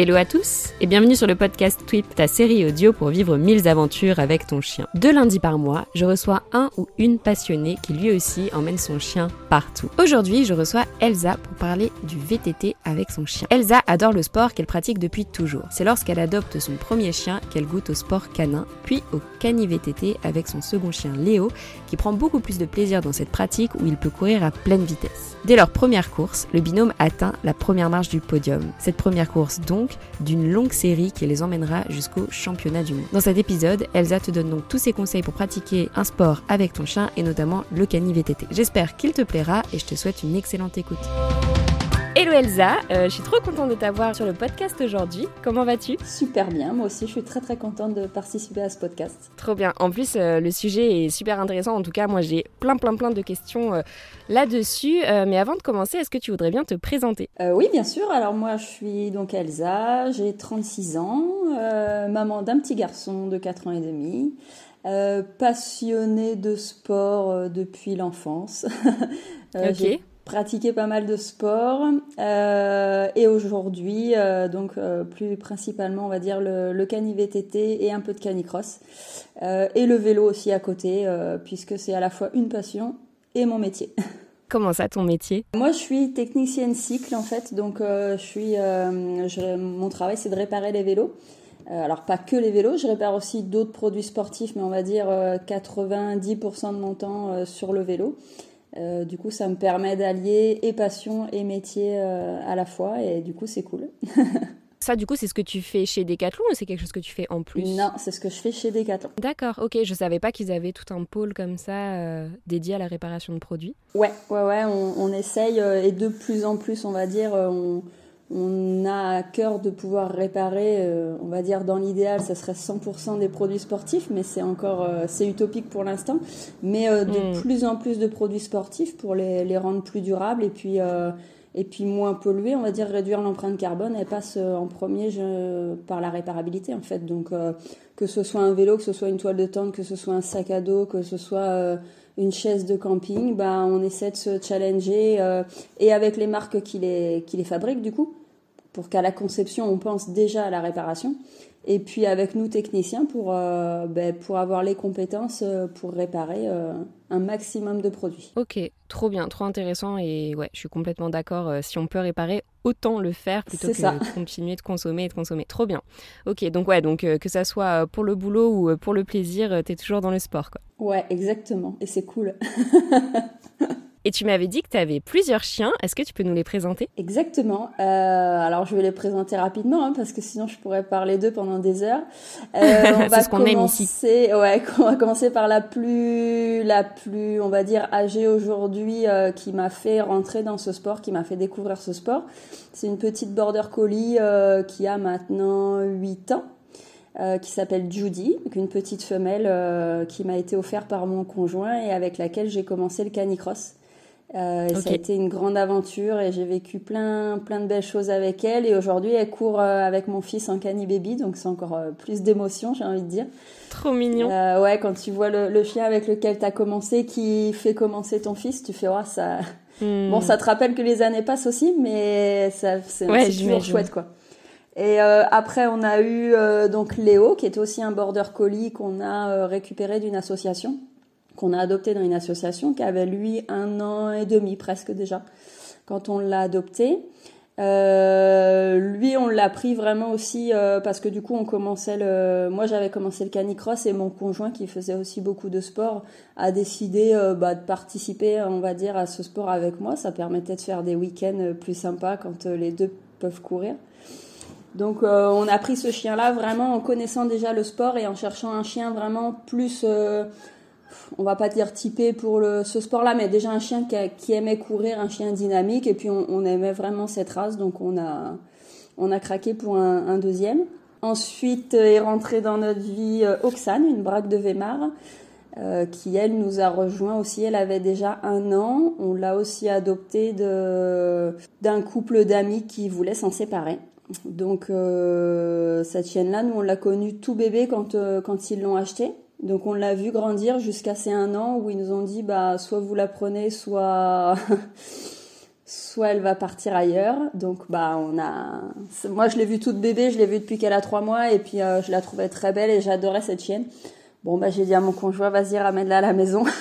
Hello à tous et bienvenue sur le podcast Tweep, ta série audio pour vivre mille aventures avec ton chien. Deux lundis par mois, je reçois un ou une passionnée qui lui aussi emmène son chien partout. Aujourd'hui, je reçois Elsa pour parler du VTT avec son chien. Elsa adore le sport qu'elle pratique depuis toujours. C'est lorsqu'elle adopte son premier chien qu'elle goûte au sport canin, puis au cani VTT avec son second chien Léo, qui prend beaucoup plus de plaisir dans cette pratique où il peut courir à pleine vitesse. Dès leur première course, le binôme atteint la première marche du podium. Cette première course donc d'une longue série qui les emmènera jusqu'au championnat du monde. Dans cet épisode, Elsa te donne donc tous ses conseils pour pratiquer un sport avec ton chien et notamment le cani VTT. J'espère qu'il te plaira et je te souhaite une excellente écoute. Hello Elsa, euh, je suis trop contente de t'avoir sur le podcast aujourd'hui. Comment vas-tu? Super bien, moi aussi je suis très très contente de participer à ce podcast. Trop bien. En plus, euh, le sujet est super intéressant. En tout cas, moi j'ai plein plein plein de questions euh, là-dessus. mais avant de commencer, est-ce que tu voudrais bien te présenter? Oui, bien sûr. Alors moi je suis donc Elsa, j'ai 36 ans, maman d'un petit garçon de 4 ans et demi. passionnée de sport depuis l'enfance. ok pratiqué pas mal de sport euh, et aujourd'hui euh, donc euh, plus principalement on va dire le, le VTT et un peu de canicross et le vélo aussi à côté puisque c'est à la fois une passion et mon métier. Comment ça ton métier? Moi je suis technicienne cycle en fait donc je suis mon travail c'est de réparer les vélos. Alors pas que les vélos, je répare aussi d'autres produits sportifs, mais on va dire 90% de mon temps sur le vélo. Euh, du coup, ça me permet d'allier et passion et métier euh, à la fois, et du coup, c'est cool. Ça, du coup, c'est ce que tu fais chez Decathlon ou c'est quelque chose que tu fais en plus? Non, c'est ce que je fais chez Decathlon. D'accord, ok. Je savais pas qu'ils avaient tout un pôle comme ça euh, dédié à la réparation de produits. Ouais, ouais, ouais. On, on essaye et de plus en plus, on va dire, on, on a à cœur de pouvoir réparer, euh, on va dire dans l'idéal, ça serait 100% des produits sportifs, mais c'est encore, euh, c'est utopique pour l'instant. Mais euh, de hmm. plus en plus de produits sportifs pour les, les rendre plus durables et puis et puis moins pollués, on va dire réduire l'empreinte carbone. Elle passe en premier je, par la réparabilité en fait. Donc que ce soit un vélo, que ce soit une toile de tente, que ce soit un sac à dos, que ce soit une chaise de camping, bah, on essaie de se challenger et avec les marques qui les, qui les fabriquent du coup, pour qu'à la conception, on pense déjà à la réparation. Et puis avec nous techniciens pour, euh, ben, pour avoir les compétences euh, pour réparer euh, un maximum de produits. Ok, trop bien, trop intéressant et ouais, je suis complètement d'accord. si on peut réparer, autant le faire plutôt que de continuer de consommer et de consommer. Trop bien. Ok, donc ouais, donc que ça soit pour le boulot ou pour le plaisir, tu es toujours dans le sport quoi. Ouais, exactement. Et c'est cool. Et tu m'avais dit que tu avais plusieurs chiens. Est-ce que tu peux nous les présenter? Exactement. Euh, alors je vais les présenter rapidement hein, parce que sinon je pourrais parler d'eux pendant des heures. Euh, on va ce qu'on aime ici. Ouais, on va commencer par la plus, la plus, on va dire âgée aujourd'hui, euh, qui m'a fait rentrer dans ce sport, qui m'a fait découvrir ce sport. C'est une petite border collie qui a maintenant 8 ans. Euh, qui s'appelle Judy, une petite femelle euh, qui m'a été offerte par mon conjoint et avec laquelle j'ai commencé le canicross. Euh, Ça a été une grande aventure et j'ai vécu plein, plein de belles choses avec elle. Et aujourd'hui, elle court euh, avec mon fils en cani baby, donc c'est encore euh, plus d'émotion, j'ai envie de dire. Trop mignon. Euh, ouais, quand tu vois le, le chien avec lequel tu as commencé, qui fait commencer ton fils, tu fais, oh, ça. Hmm. Bon, ça te rappelle que les années passent aussi, mais ça, c'est ouais, toujours chouette, quoi. Et euh, après, on a eu donc Léo, qui était aussi un border collie qu'on a récupéré d'une association qu'on a adopté dans une association qui avait lui un an et demi presque déjà quand on l'a adopté. Euh, lui, on l'a pris vraiment aussi euh, parce que du coup, on commençait le. Moi, j'avais commencé le canicross et mon conjoint, qui faisait aussi beaucoup de sport, a décidé euh, bah, de participer, on va dire, à ce sport avec moi. Ça permettait de faire des week-ends plus sympas quand les deux peuvent courir. Donc, on a pris ce chien-là vraiment en connaissant déjà le sport et en cherchant un chien vraiment plus on va pas dire typé pour ce sport-là, mais déjà un chien qui, aimait courir, un chien dynamique, et puis on, aimait vraiment cette race, donc on a, on a craqué pour un, deuxième. Ensuite euh, est rentrée dans notre vie euh, Oxane, une braque de Weimar, euh, qui elle nous a rejoint aussi. Elle avait déjà un an. On l'a aussi adoptée d'un couple d'amis qui voulait s'en séparer. Donc cette chienne-là, nous on l'a connue tout bébé quand quand ils l'ont achetée. Donc on l'a vu grandir jusqu'à ces un an où ils nous ont dit bah soit vous la prenez, soit soit elle va partir ailleurs. Donc bah on a, moi je l'ai vue toute bébé, je l'ai vue depuis qu'elle a trois mois et puis je la trouvais très belle et j'adorais cette chienne. Bon bah j'ai dit à mon conjoint vas-y ramène-la à la maison.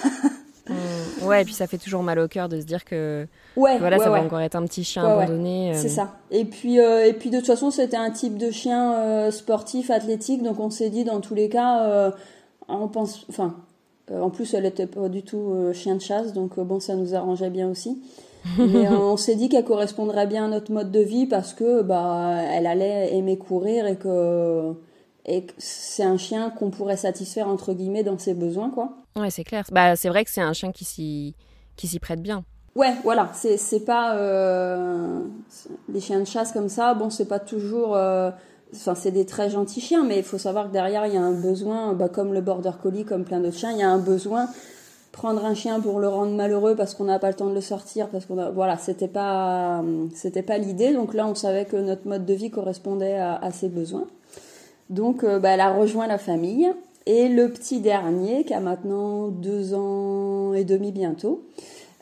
Mmh. ouais et puis ça fait toujours mal au cœur de se dire que ouais, voilà ça va encore être un petit chien abandonné. C'est ça. Et puis et puis de toute façon c'était un type de chien sportif athlétique donc on s'est dit dans tous les cas on pense enfin euh, en plus, elle était pas du tout euh, chien de chasse, donc euh, bon, ça nous arrangeait bien aussi. Mais on s'est dit qu'elle correspondrait bien à notre mode de vie parce que bah elle allait aimer courir et que et c'est un chien qu'on pourrait satisfaire entre guillemets dans ses besoins quoi. Ouais, c'est clair. Bah c'est vrai que c'est un chien qui s'y qui s'y prête bien. Ouais, voilà, c'est c'est pas les chiens de chasse comme ça. Bon, c'est pas toujours Enfin, c'est des très gentils chiens, mais il faut savoir que derrière, il y a un besoin, bah, comme le border collie, comme plein d'autres chiens, il y a un besoin. Prendre un chien pour le rendre malheureux parce qu'on n'a pas le temps de le sortir, parce qu'on a, voilà, c'était pas, c'était pas l'idée. Donc là, on savait que notre mode de vie correspondait à, ses besoins. Donc, euh, bah, elle a rejoint la famille. Et le petit dernier, qui a maintenant deux ans et demi bientôt,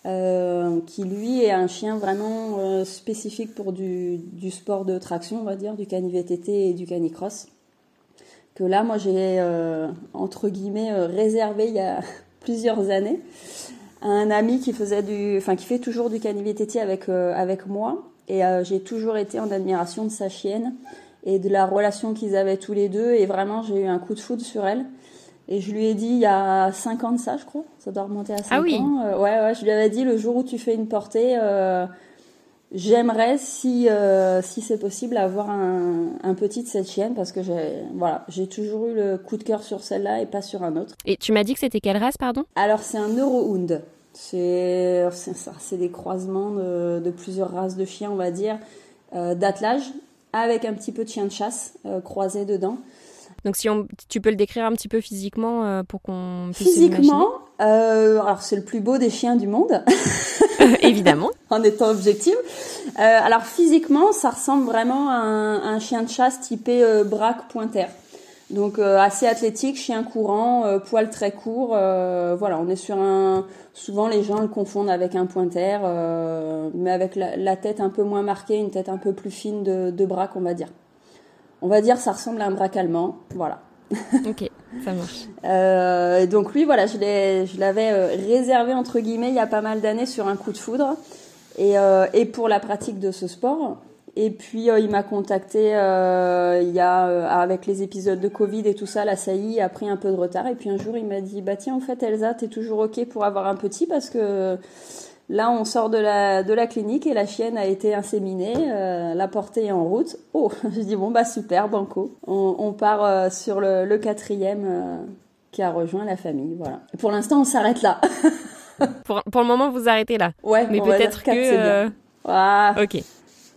euh, qui lui est un chien vraiment euh, spécifique pour du, du, sport de traction, on va dire, du cani-VTT et du canicross. Que là, moi, j'ai, euh, entre guillemets, réservé il y a plusieurs années à un ami qui faisait du, enfin, qui fait toujours du cani-VTT avec, avec moi. Et j'ai toujours été en admiration de sa chienne et de la relation qu'ils avaient tous les deux. Et vraiment, j'ai eu un coup de foudre sur elle. Et je lui ai dit il y a 5 ans de ça, je crois. Ça doit remonter à 5 ah oui. ans. Euh, ouais, ouais, je lui avais dit le jour où tu fais une portée, euh, j'aimerais, si, euh, si c'est possible, avoir un, un, petit de cette chienne parce que j'ai voilà, j'ai toujours eu le coup de cœur sur celle-là et pas sur un autre. Et tu m'as dit que c'était quelle race, pardon? Alors, c'est un Eurohound. C'est ça, c'est des croisements de, de, plusieurs races de chiens, on va dire, d'attelage, avec un petit peu de chien de chasse croisé dedans. Donc si on, tu peux le décrire un petit peu physiquement euh, pour qu'on puisse Physiquement, euh, alors c'est le plus beau des chiens du monde. Évidemment. en étant objectif. Euh, alors physiquement, ça ressemble vraiment à un, chien de chasse typé euh, braque pointer. Donc euh, assez athlétique, chien courant, euh, poil très court. voilà, on est sur un. Souvent les gens le confondent avec un pointer, mais avec la, la, tête un peu moins marquée, une tête un peu plus fine de, de braque, on va dire on va dire, ça ressemble à un braque allemand. Voilà. ok, ça marche. Euh, donc lui, voilà, je l'avais euh, réservé entre guillemets il y a pas mal d'années sur un coup de foudre et, euh, et pour la pratique de ce sport. Et puis il m'a contacté il y a avec les épisodes de Covid et tout ça, la saillie a pris un peu de retard. Et puis un jour il m'a dit bah tiens en fait Elsa, t'es toujours ok pour avoir un petit parce que Là, on sort de la, de la clinique et la chienne a été inséminée, euh, la portée est en route. Oh, je dis bon bah super, banco. On, on part euh, sur le, le quatrième euh, qui a rejoint la famille, voilà. pour l'instant, on s'arrête là. pour, pour le moment, vous arrêtez là. Ouais, mais peut-être que. Ah, ok.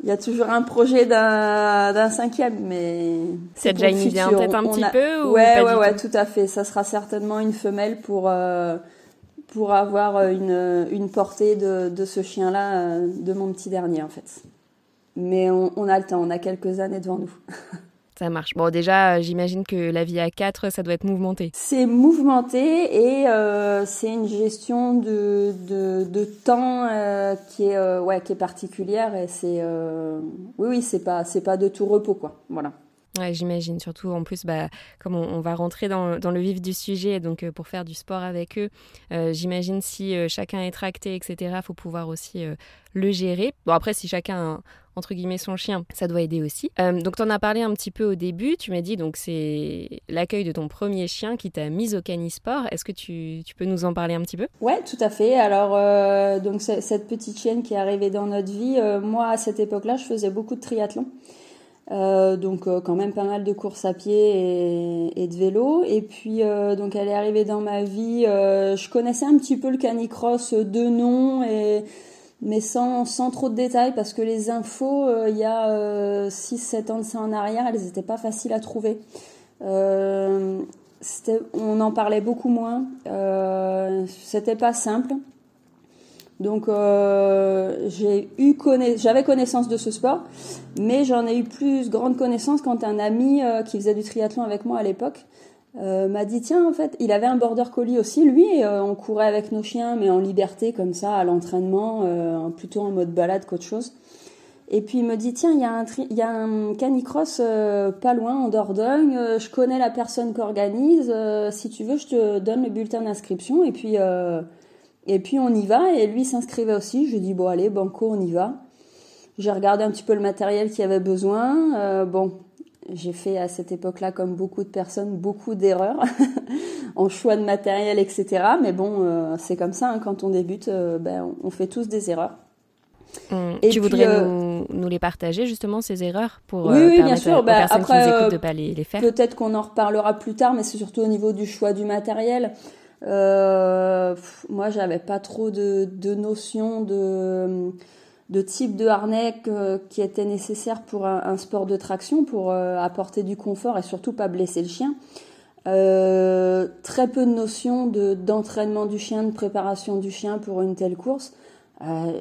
Il y a toujours un projet d'un cinquième, mais c'est déjà une idée en tête un petit peu ou Ouais, pas ouais, du ouais, tout, tout à fait. Ça sera certainement une femelle pour pour avoir euh, une, une portée de, de ce chien-là, euh, de mon petit dernier en fait. Mais on, on, a le temps, on a quelques années devant nous. Ça marche. Bon, déjà, euh, j'imagine que la vie à 4, ça doit être mouvementé. C'est mouvementé et euh, c'est une gestion de, de, de temps euh, qui, est, euh, ouais, qui est particulière. Et c'est. oui, oui, c'est pas, c'est pas de tout repos, quoi. Voilà. Ouais, j'imagine. Surtout, en plus, bah, comme on, va rentrer dans, le vif du sujet, donc euh, pour faire du sport avec eux, euh, j'imagine si euh, chacun est tracté, etc., il faut pouvoir aussi le gérer. Bon, après, si chacun a, entre guillemets, son chien, ça doit aider aussi. donc, tu en as parlé un petit peu au début. Tu m'as dit, donc, c'est l'accueil de ton premier chien qui t'a mise au canisport. Est-ce que tu, tu, peux nous en parler un petit peu? Ouais, tout à fait. Alors, donc, cette petite chienne qui est arrivée dans notre vie, moi, à cette époque-là, je faisais beaucoup de triathlon. Euh, donc euh, quand même pas mal de courses à pied et, de vélo. Et puis euh, donc elle est arrivée dans ma vie. je connaissais un petit peu le canicross de nom mais sans, sans trop de détails parce que les infos il y a 6-7 ans de ça en arrière, elles n'étaient pas faciles à trouver. on en parlait beaucoup moins. C'était pas simple. Donc euh, j'avais connaissance de ce sport, mais j'en ai eu plus grande connaissance quand un ami euh, qui faisait du triathlon avec moi à l'époque m'a dit tiens en fait il avait un border collie aussi lui on courait avec nos chiens mais en liberté comme ça à l'entraînement plutôt en mode balade qu'autre chose. Et puis il me dit tiens il y a un il y a un canicross pas loin en Dordogne je connais la personne qui organise si tu veux je te donne le bulletin d'inscription et puis et puis on y va et lui s'inscrivait aussi je dis bon allez banco on y va j'ai regardé un petit peu le matériel qu'il y avait besoin bon j'ai fait à cette époque-là, comme beaucoup de personnes, beaucoup d'erreurs en choix de matériel, etc. Mais bon, euh, c'est comme ça, hein, quand on débute, euh, ben, on fait tous des erreurs. Hum. Et tu voudrais euh, nous, les partager justement ces erreurs pour oui, oui bien sûr. Bah, après, de pas les, les faire? Peut-être qu'on en reparlera plus tard, mais c'est surtout au niveau du choix du matériel. Moi, j'avais pas trop de, de notions de de type de harnais qui était nécessaire pour un, sport de traction, pour euh, apporter du confort et surtout pas blesser le chien. Euh, très peu de notions de d'entraînement du chien, de préparation du chien pour une telle course. Euh,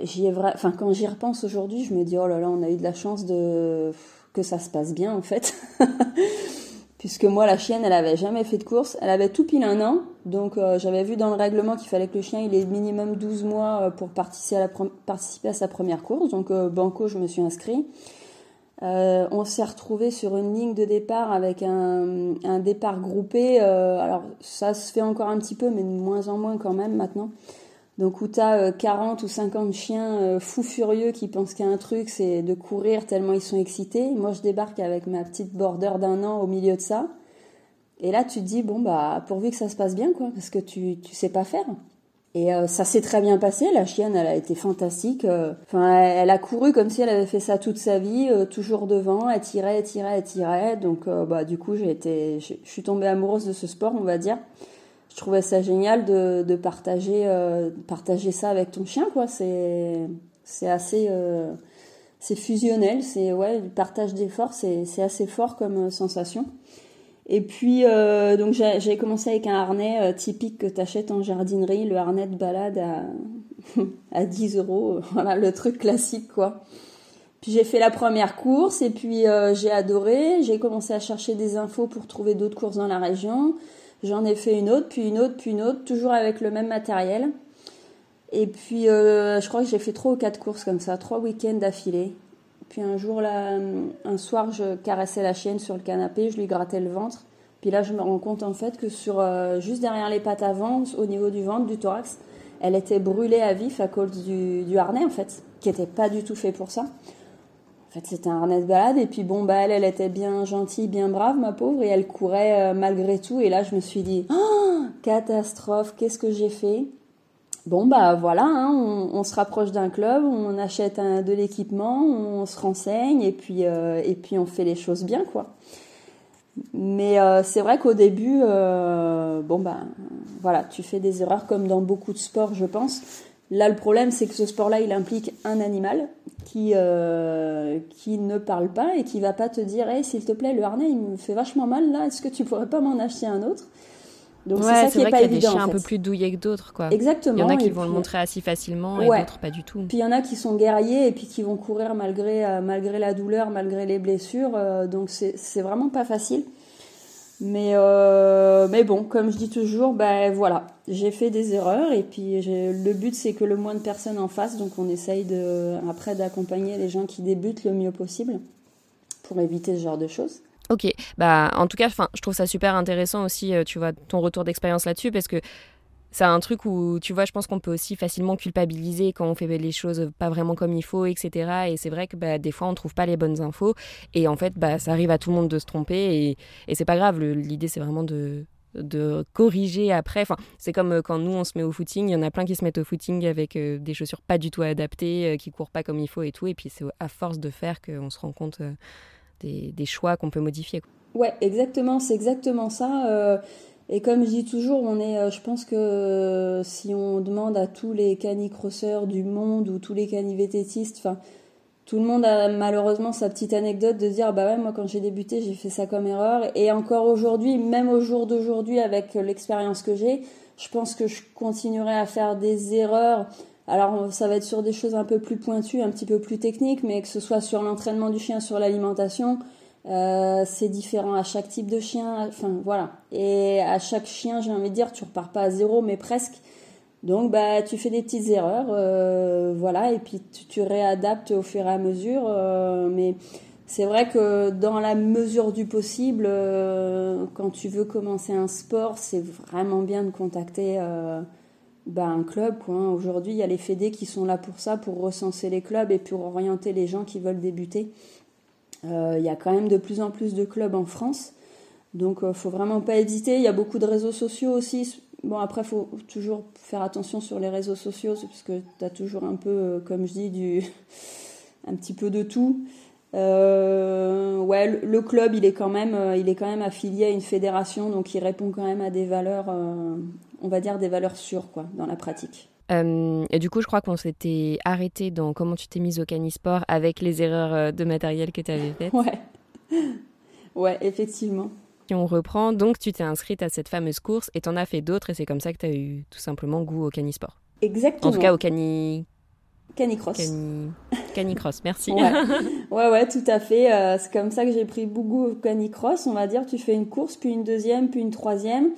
quand j'y repense aujourd'hui, je me dis oh là là, on a eu de la chance que ça se passe bien en fait. puisque moi la chienne elle avait jamais fait de course, elle avait tout pile un an, donc euh, j'avais vu dans le règlement qu'il fallait que le chien il ait minimum 12 mois euh, pour participer à, sa première course, donc euh, banco je me suis inscrit. on s'est retrouvé sur une ligne de départ avec un, un départ groupé, alors ça se fait encore un petit peu mais de moins en moins quand même maintenant. Donc où tu as 40 ou 50 chiens euh, fous furieux qui pensent qu'il y a un truc, c'est de courir tellement ils sont excités. Moi, je débarque avec ma petite border d'un an au milieu de ça. Et là, tu te dis, bon, bah, pourvu que ça se passe bien, quoi, parce que tu, tu sais pas faire. Et euh, ça s'est très bien passé. La chienne, elle a été fantastique. Euh, enfin, elle, a couru comme si elle avait fait ça toute sa vie, toujours devant. Elle tirait, elle tirait, elle tirait. Donc, bah, du coup, j'ai été, je suis tombée amoureuse de ce sport, on va dire je trouvais ça génial de, de partager, euh, partager ça avec ton chien, quoi. C'est, c'est assez, euh, c'est fusionnel, c'est, ouais, le partage d'efforts, c'est, c'est assez fort comme euh, sensation. Et puis, euh, donc j'ai commencé avec un harnais euh, typique que tu achètes en jardinerie, le harnais de balade à, à 10 euros, voilà, le truc classique, quoi. Puis j'ai fait la première course et puis j'ai adoré. J'ai commencé à chercher des infos pour trouver d'autres courses dans la région. J'en ai fait une autre, puis une autre, puis une autre, toujours avec le même matériel. Et puis, euh, je crois que j'ai fait trois ou quatre courses comme ça, trois week-ends d'affilée. Puis un jour, là, un soir, je caressais la chienne sur le canapé, je lui grattais le ventre. Puis là, je me rends compte en fait que sur euh, juste derrière les pattes avant, au niveau du ventre, du thorax, elle était brûlée à vif à cause du, du harnais en fait, qui n'était pas du tout fait pour ça. C'était un harnais de balade. Et puis, bon, bah, elle, elle était bien gentille, bien brave, ma pauvre, et elle courait euh, malgré tout. Et là, je me suis dit, oh, catastrophe, qu'est-ce que j'ai fait? Bon, bah voilà, hein, on, se rapproche d'un club, on achète un, de l'équipement, on se renseigne, et puis, euh, et puis on fait les choses bien, quoi. Mais euh, c'est vrai qu'au début, bon, bah voilà, tu fais des erreurs comme dans beaucoup de sports, je pense. Là, le problème, c'est que ce sport-là, il implique un animal qui, euh, qui ne parle pas et qui va pas te dire hey, s'il te plaît, le harnais, il me fait vachement mal là, est-ce que tu pourrais pas m'en acheter un autre? Donc c'est ça qui est, pas évident. Il y a des chiens un peu plus douillés que d'autres, quoi. Exactement. Il y en a qui vont le montrer assez facilement et d'autres pas du tout. Puis il y en a qui sont guerriers et puis qui vont courir malgré euh, malgré la douleur, malgré les blessures. Euh, donc c'est vraiment pas facile. Mais, euh, mais bon, comme je dis toujours, ben voilà, j'ai fait des erreurs et puis le but c'est que le moins de personnes en fassent, donc on essaye après d'accompagner les gens qui débutent le mieux possible pour éviter ce genre de choses. Ok, bah en tout cas, je trouve ça super intéressant aussi, euh, tu vois, ton retour d'expérience là-dessus parce que c'est un truc où, tu vois, je pense qu'on peut aussi facilement culpabiliser quand on fait les choses pas vraiment comme il faut, etc. Et c'est vrai que bah, des fois, on trouve pas les bonnes infos. Et en fait, bah, ça arrive à tout le monde de se tromper. Et, et c'est pas grave. L'idée, c'est vraiment de, corriger après. Enfin, c'est comme euh, quand nous, on se met au footing. Il y en a plein qui se mettent au footing avec euh, des chaussures pas du tout adaptées, euh, qui courent pas comme il faut et tout. Et puis, c'est à force de faire qu'on se rend compte des, des, choix qu'on peut modifier. Ouais, exactement. C'est exactement ça. Et comme je dis toujours, on est, euh, je pense que euh, si on demande à tous les canicrosseurs du monde ou tous les canivététistes, tout le monde a malheureusement sa petite anecdote de dire bah ouais moi quand j'ai débuté j'ai fait ça comme erreur. Et encore aujourd'hui même au jour d'aujourd'hui avec l'expérience que j'ai je pense que je continuerai à faire des erreurs. Alors ça va être sur des choses un peu plus pointues un petit peu plus techniques mais que ce soit sur l'entraînement du chien sur l'alimentation Euh, c'est différent à chaque type de chien. Enfin, voilà. Et à chaque chien, j'ai envie de dire, tu repars pas à zéro, mais presque. Donc, bah, tu fais des petites erreurs, euh, voilà, et puis tu, réadaptes au fur et à mesure. Euh, mais c'est vrai que dans la mesure du possible, quand tu veux commencer un sport, c'est vraiment bien de contacter bah, un club. Hein. Aujourd'hui, il y a les fédés qui sont là pour ça, pour recenser les clubs et pour orienter les gens qui veulent débuter. Euh, il y a quand même de plus en plus de clubs en France. Donc, il euh, faut vraiment pas hésiter. Il y a beaucoup de réseaux sociaux aussi. Bon, après, il faut toujours faire attention sur les réseaux sociaux, parce que tu as toujours un peu, euh, comme je dis, du... un petit peu de tout. ouais, le club, il est quand même, il est quand même affilié à une fédération, donc il répond quand même à des valeurs, on va dire des valeurs sûres, quoi, dans la pratique. Euh, et du coup, je crois qu'on s'était arrêté dans comment tu t'es mise au canisport avec les erreurs euh, de matériel que tu avais faites. Ouais. Ouais, effectivement. Et on reprend, donc tu t'es inscrite à cette fameuse course et t'en as fait d'autres et c'est comme ça que tu as eu tout simplement goût au canisport. Exactement. En tout cas au cani... Canicross. Cani... Canicross, merci. Ouais. ouais, ouais, tout à fait. Euh, c'est comme ça que j'ai pris beaucoup au canicross. On va dire, tu fais une course, puis une deuxième, puis une troisième.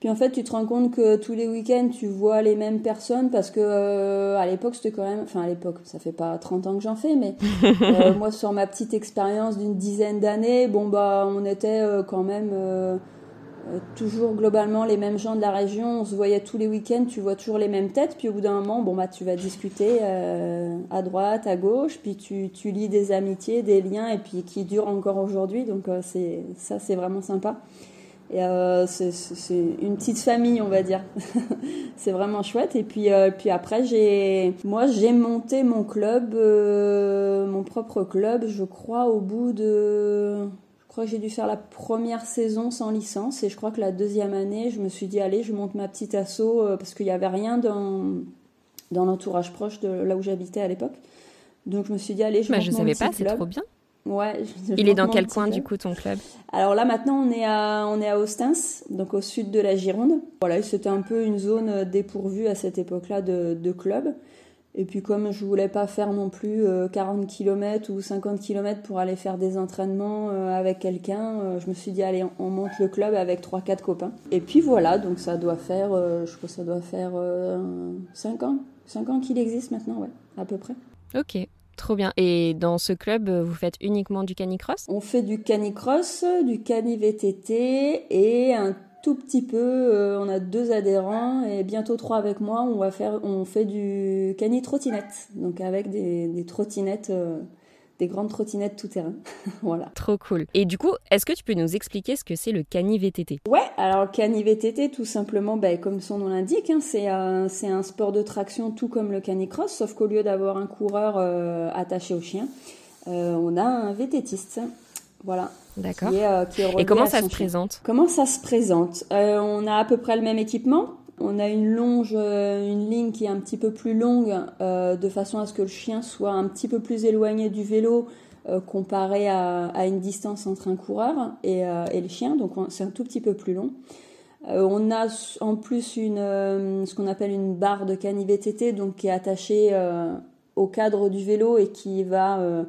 Puis en fait, tu te rends compte que tous les week-ends, tu vois les mêmes personnes parce que euh, à l'époque, c'était quand même, enfin à l'époque, ça fait pas 30 ans que j'en fais, mais euh, moi sur ma petite expérience d'une dizaine d'années, bon bah on était euh, quand même toujours globalement les mêmes gens de la région. On se voyait tous les week-ends, tu vois toujours les mêmes têtes. Puis au bout d'un moment, bon bah tu vas discuter à droite, à gauche, puis tu, tu lis des amitiés, des liens, et puis qui durent encore aujourd'hui. Donc c'est ça, c'est vraiment sympa. Et euh, c'est une petite famille, on va dire. c'est vraiment chouette. Et puis, euh, puis après, j'ai, moi, j'ai monté mon club, euh, mon propre club, je crois, au bout de, je crois que j'ai dû faire la première saison sans licence. Et je crois que la deuxième année, je me suis dit, allez, je monte ma petite asso parce qu'il n'y avait rien dans, dans l'entourage proche de là où j'habitais à l'époque. Donc je me suis dit, allez, je bah, monte je mon savais pas, c'est trop bien. Ouais. Il est dans quel coin du coup ton club? Alors là maintenant on est à on est à Ostens, donc au sud de la Gironde. Voilà, c'était un peu une zone dépourvue à cette époque-là de, de club. Et puis comme je voulais pas faire non plus 40 euh, km ou 50 km pour aller faire des entraînements euh, avec quelqu'un, euh, je me suis dit allez on monte le club avec 3 4 copains. Et puis voilà, donc ça doit faire je crois que ça doit faire 5 ans, 5 ans qu'il existe maintenant ouais, à peu près. OK. Trop bien. Et dans ce club, vous faites uniquement du canicross? On fait du canicross, du cani-VTT et un tout petit peu, euh, on a deux adhérents et bientôt trois avec moi, on va faire, on fait du cani-trottinette. Donc avec des, des trottinettes euh, des grandes trottinettes tout terrain. voilà. Trop cool. Et du coup, est-ce que tu peux nous expliquer ce que c'est le cani VTT Ouais, alors le cani VTT, tout simplement, bah, comme son nom l'indique, hein, c'est un, un, sport de traction tout comme le canicross, sauf qu'au lieu d'avoir un coureur euh, attaché au chien, euh, on a un VTTiste. Voilà. D'accord. Euh, Et comment ça se présente? Comment ça se présente? On a à peu près le même équipement. On a une longe, euh, une ligne qui est un petit peu plus longue, euh, de façon à ce que le chien soit un petit peu plus éloigné du vélo euh, comparé à, une distance entre un coureur et, le chien. Donc c'est un tout petit peu plus long. on a en plus une, ce qu'on appelle une barre de cani-VTT, donc qui est attachée au cadre du vélo et qui va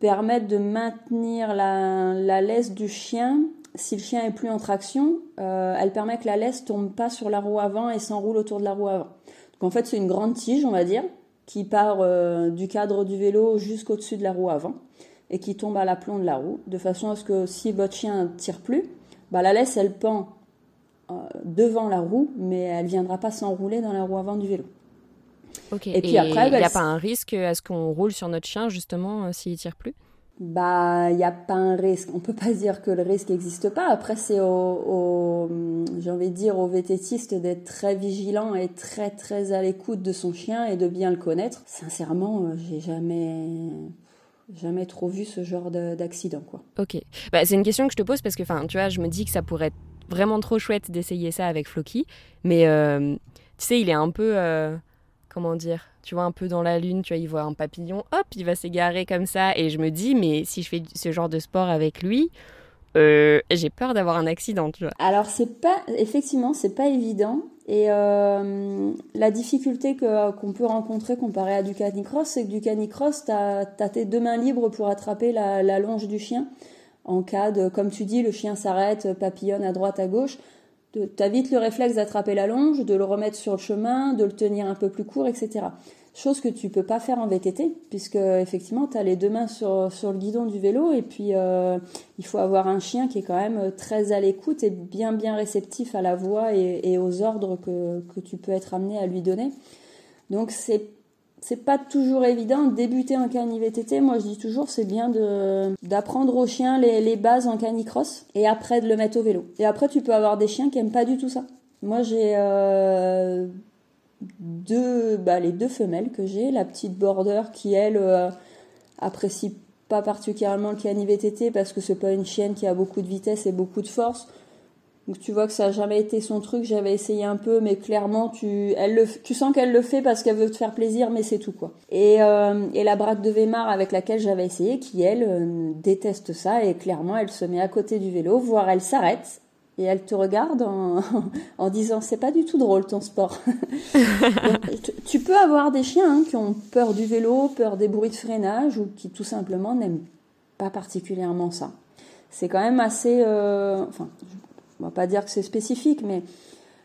permettre de maintenir la laisse du chien si le chien est plus en traction, euh, elle permet que la laisse tombe pas sur la roue avant et s'enroule autour de la roue avant. Donc en fait, c'est une grande tige, on va dire, qui part euh, du cadre du vélo jusqu'au-dessus de la roue avant et qui tombe à l'aplomb de la roue, de façon à ce que si votre chien tire plus, bah, la laisse elle pend euh, devant la roue, mais elle viendra pas s'enrouler dans la roue avant du vélo. Et, puis après, il n'y a pas un risque à ce qu'on roule sur notre chien justement s'il tire plus? Bah il n'y a pas un risque. On peut pas dire que le risque n'existe pas. Après c'est au, j'ai envie de dire au vététiste d'être très vigilant et très très à l'écoute de son chien et de bien le connaître. Sincèrement, euh, j'ai jamais jamais trop vu ce genre d'accident quoi. Ok. Bah, c'est une question que je te pose parce que enfin tu vois je me dis que ça pourrait être vraiment trop chouette d'essayer ça avec Floki, mais euh, tu sais il est un peu euh, comment dire tu vois, un peu dans la lune, tu vois, il voit un papillon, hop, il va s'égarer comme ça. Et je me dis, mais si je fais ce genre de sport avec lui, euh, j'ai peur d'avoir un accident. Alors, c'est pas, effectivement, c'est pas évident. Et euh, la difficulté qu'on peut rencontrer comparé à du canicross, c'est que du canicross, tu as, tes deux mains libres pour attraper la, longe du chien en cas de, comme tu dis, le chien s'arrête, papillonne à droite, à gauche, tu vite le réflexe d'attraper la longe, de le remettre sur le chemin, de le tenir un peu plus court, etc. Chose que tu peux pas faire en VTT, puisque effectivement, tu as les deux mains sur, sur, le guidon du vélo, et puis euh, il faut avoir un chien qui est quand même très à l'écoute et bien bien réceptif à la voix et, et aux ordres que, que, tu peux être amené à lui donner. Donc c'est c'est pas toujours évident de débuter en cani-VTT. Moi, je dis toujours, c'est bien de d'apprendre au chien les, les bases en canicross et après de le mettre au vélo. Et après, tu peux avoir des chiens qui aiment pas du tout ça. Moi, j'ai euh, deux, bah, les deux femelles que j'ai, la petite border qui elle euh, apprécie pas particulièrement le cani-VTT parce que c'est pas une chienne qui a beaucoup de vitesse et beaucoup de force. Donc tu vois que ça n'a jamais été son truc, j'avais essayé un peu, mais clairement tu, elle le, tu sens qu'elle le fait parce qu'elle veut te faire plaisir, mais c'est tout quoi. Et, euh, et la braque de Weimar avec laquelle j'avais essayé, qui elle euh, déteste ça et clairement elle se met à côté du vélo, voire elle s'arrête et elle te regarde en, en disant c'est pas du tout drôle ton sport. tu peux avoir des chiens hein, qui ont peur du vélo, peur des bruits de freinage ou qui tout simplement n'aiment pas particulièrement ça. C'est quand même assez, euh, enfin, on va pas dire que c'est spécifique, mais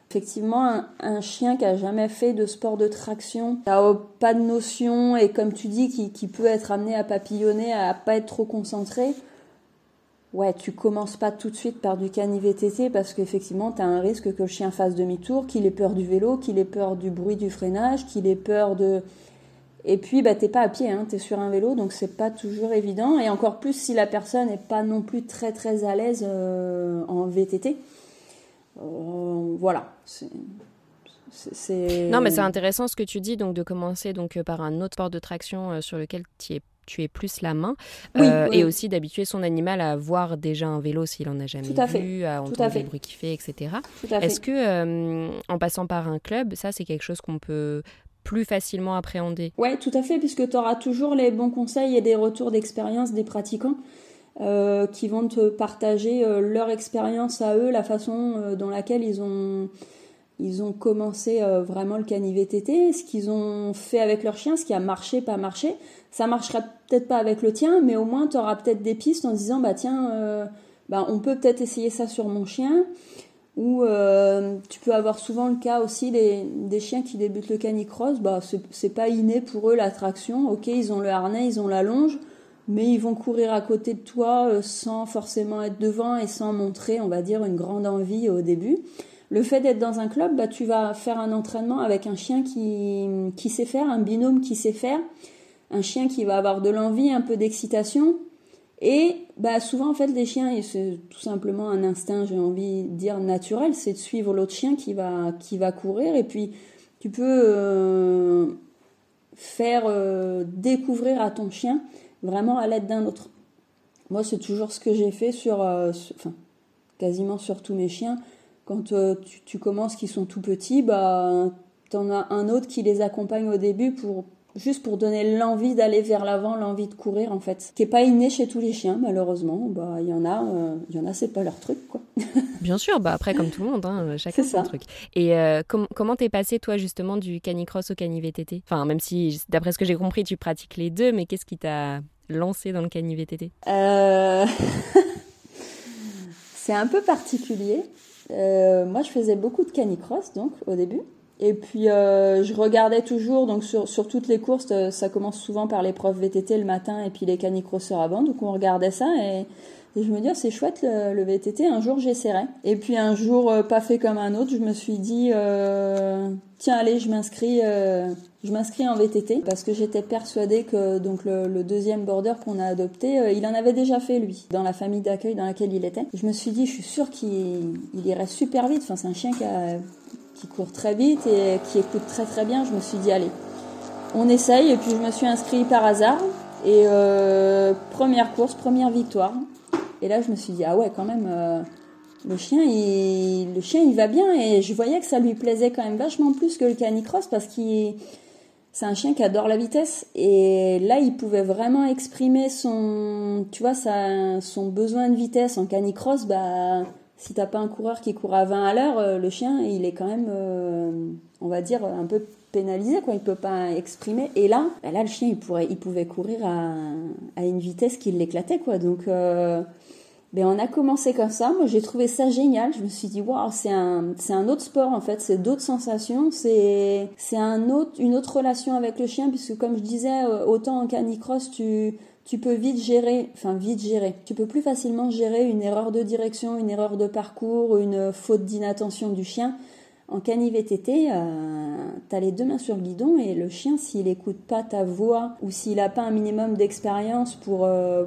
effectivement, un, chien qui a jamais fait de sport de traction, qui a pas de notion et comme tu dis, qui, peut être amené à papillonner, à pas être trop concentré, ouais, tu commences pas tout de suite par du cani-VTT parce qu'effectivement, tu as un risque que le chien fasse demi-tour, qu'il ait peur du vélo, qu'il ait peur du bruit du freinage, qu'il ait peur de... Et puis, bah, t'es pas à pied, hein, tu es sur un vélo, donc c'est pas toujours évident. Et encore plus si la personne n'est pas non plus très très à l'aise euh, en VTT. Euh, voilà. C'est... Non, mais c'est intéressant ce que tu dis, donc de commencer donc par un autre sport de traction sur lequel tu es tu es plus la main euh, et aussi d'habituer son animal à voir déjà un vélo s'il en a jamais vu, à entendre les bruits qu'il fait, etc. Est-ce que euh, en passant par un club, ça c'est quelque chose qu'on peut plus facilement appréhender Oui, tout à fait, puisque tu auras toujours les bons conseils et des retours d'expérience des pratiquants. Euh, qui vont te partager leur expérience à eux, la façon dans laquelle ils ont ils ont commencé vraiment le cani-VTT, ce qu'ils ont fait avec leur chien, ce qui a marché, pas marché. Ça marchera peut-être pas avec le tien, mais au moins tu auras peut-être des pistes en disant bah tiens, euh, bah, on peut peut-être essayer ça sur mon chien. Ou euh, tu peux avoir souvent le cas aussi des, des chiens qui débutent le canicross, bah c'est pas inné pour eux l'attraction. Ok, ils ont le harnais, ils ont la longe, mais ils vont courir à côté de toi euh, sans forcément être devant et sans montrer, on va dire, une grande envie au début. Le fait d'être dans un club, bah, tu vas faire un entraînement avec un chien qui, qui sait faire, un binôme qui sait faire, un chien qui va avoir de l'envie, un peu d'excitation. Et bah souvent en fait les chiens, c'est tout simplement un instinct, j'ai envie de dire naturel, c'est de suivre l'autre chien qui va qui va courir et puis tu peux euh, faire euh, découvrir à ton chien vraiment à l'aide d'un autre. Moi c'est toujours ce que j'ai fait sur, euh, enfin quasiment sur tous mes chiens. Quand tu, tu, commences qui sont tout petits, bah en as un autre qui les accompagne au début pour juste pour donner l'envie d'aller vers l'avant, l'envie de courir en fait, qui est pas inné chez tous les chiens malheureusement. Bah il y en a, euh, il y en a c'est pas leur truc quoi. Bien sûr, bah après comme tout le monde, hein, chacun son truc. Et euh, comment t'es passé toi justement du canicross au cani-VTT Enfin même si d'après ce que j'ai compris tu pratiques les deux, mais qu'est-ce qui t'a lancé dans le cani-VTT euh... C'est un peu particulier. Euh, moi je faisais beaucoup de canicross donc au début. Et puis euh, je regardais toujours, donc sur, sur toutes les courses, euh, ça commence souvent par l'épreuve VTT le matin et puis les canicrosseurs avant, donc on regardait ça et, et je me dis oh, c'est chouette le, VTT, un jour j'essaierai. Et puis un jour euh, pas fait comme un autre, je me suis dit euh, tiens allez je m'inscris, je m'inscris en VTT parce que j'étais persuadée que donc le, le deuxième border qu'on a adopté, il en avait déjà fait lui dans la famille d'accueil dans laquelle il était. Je me suis dit je suis sûre qu'il il irait super vite, enfin c'est un chien qui a qui court très vite et qui écoute très très bien. Je me suis dit, allez, on essaye. Et puis je me suis inscrite par hasard. Et euh, première course, première victoire. Et là, je me suis dit, ah ouais, quand même, euh, le, chien, il, le chien, il va bien. Et je voyais que ça lui plaisait quand même vachement plus que le canicross parce qu'il c'est un chien qui adore la vitesse et là il pouvait vraiment exprimer son tu vois sa, son besoin de vitesse en canicross bah si t'as pas un coureur qui court à 20 à l'heure, euh, le chien, il est quand même, euh, on va dire, un peu pénalisé, quoi. Il peut pas exprimer. Et là, bah là, le chien, il pourrait, il pouvait courir à, à une vitesse qui l'éclatait, quoi. Donc, euh, Ben, on a commencé comme ça. Moi, j'ai trouvé ça génial. Je me suis dit, waouh, c'est un, c'est un autre sport, en fait. C'est d'autres sensations. C'est, c'est un autre, une autre relation avec le chien, puisque comme je disais, euh, autant en canicross, tu, tu peux vite gérer, enfin, vite gérer. Tu peux plus facilement gérer une erreur de direction, une erreur de parcours, une faute d'inattention du chien. En cani-VTT, euh, tu as les deux mains sur le guidon et le chien, s'il écoute pas ta voix ou s'il n'a pas un minimum d'expérience pour, euh,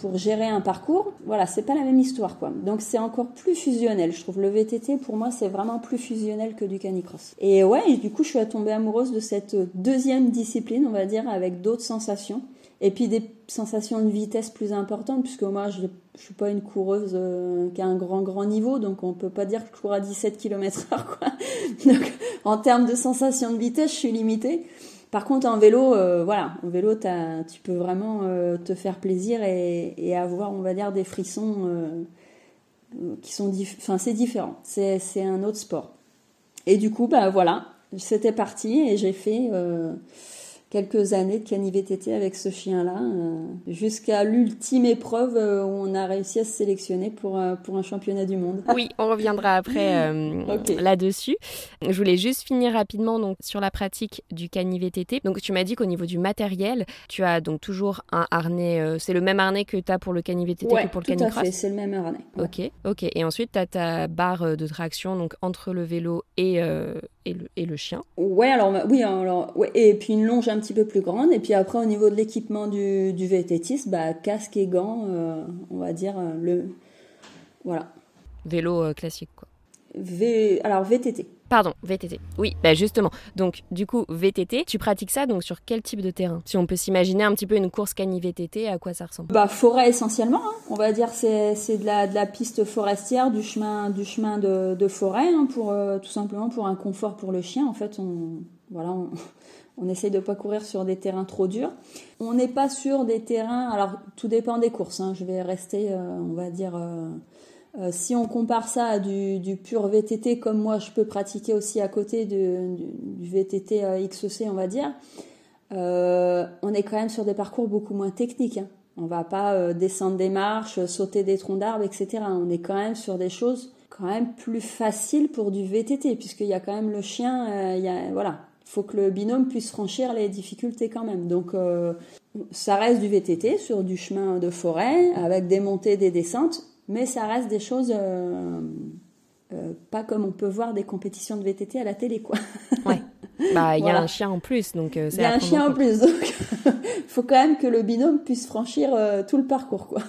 pour gérer un parcours, voilà, c'est pas la même histoire quoi. Donc c'est encore plus fusionnel. Je trouve le VTT pour moi c'est vraiment plus fusionnel que du canicross. Et ouais, du coup je suis tombée amoureuse de cette deuxième discipline, on va dire, avec d'autres sensations. Et puis des sensations de vitesse plus importantes, puisque moi je, je suis pas une coureuse euh, qui a un grand grand niveau, donc on peut pas dire que je cours à 17 km heure quoi. Donc en termes de sensations de vitesse, je suis limitée. Par contre, en vélo, euh, voilà, en vélo, tu peux vraiment euh, te faire plaisir et, avoir, on va dire, des frissons euh, qui sont, enfin, c'est différent. C'est, un autre sport. Et du coup, bah voilà, c'était parti et j'ai fait quelques années de cani-VTT avec ce chien-là, euh, jusqu'à l'ultime épreuve euh, où on a réussi à se sélectionner pour, euh, pour un championnat du monde. Oui, on reviendra après là-dessus. Je voulais juste finir rapidement donc, sur la pratique du cani-VTT. Donc tu m'as dit qu'au niveau du matériel, tu as donc toujours un harnais, c'est le même harnais que tu as pour le cani-VTT que pour le canicross tout à fait, c'est le même harnais. Ok, ok. Et ensuite, tu as ta barre de traction donc entre le vélo et et le, et le chien Ouais, alors oui, alors ouais, et puis une longe un petit peu plus grande. Et puis après, au niveau de l'équipement du, du bah, casque et gants, euh, on va dire euh, le voilà. Vélo euh, classique quoi. V... Alors VTT. Pardon, VTT. Oui, bah justement. Donc, du coup, VTT, tu pratiques ça donc sur quel type de terrain? Si on peut s'imaginer un petit peu une course cani VTT, à quoi ça ressemble? Bah forêt essentiellement. Hein. On va dire c'est c'est de la de la piste forestière, du chemin du chemin de, de forêt hein, pour euh, tout simplement pour un confort pour le chien. En fait, on voilà. On... On essaye de pas courir sur des terrains trop durs. On n'est pas sur des terrains. Alors tout dépend des courses. Hein. Je vais rester, euh, on va dire, euh, euh, si on compare ça à du, pur VTT, comme moi je peux pratiquer aussi à côté du, VTT euh, XEC, on va dire, on est quand même sur des parcours beaucoup moins techniques. Hein. On va pas descendre des marches, sauter des troncs d'arbres, etc. On est quand même sur des choses quand même plus faciles pour du VTT, puisqu'il y a quand même le chien, voilà, faut que le binôme puisse franchir les difficultés quand même. Donc ça reste du VTT sur du chemin de forêt avec des montées, des descentes mais ça reste des choses euh, euh, pas comme on peut voir des compétitions de VTT à la télé, quoi. ouais. Bah, il y a un chien en plus, donc. Euh, il y a un chien en plus, donc il faut quand même que le binôme puisse franchir tout le parcours, quoi.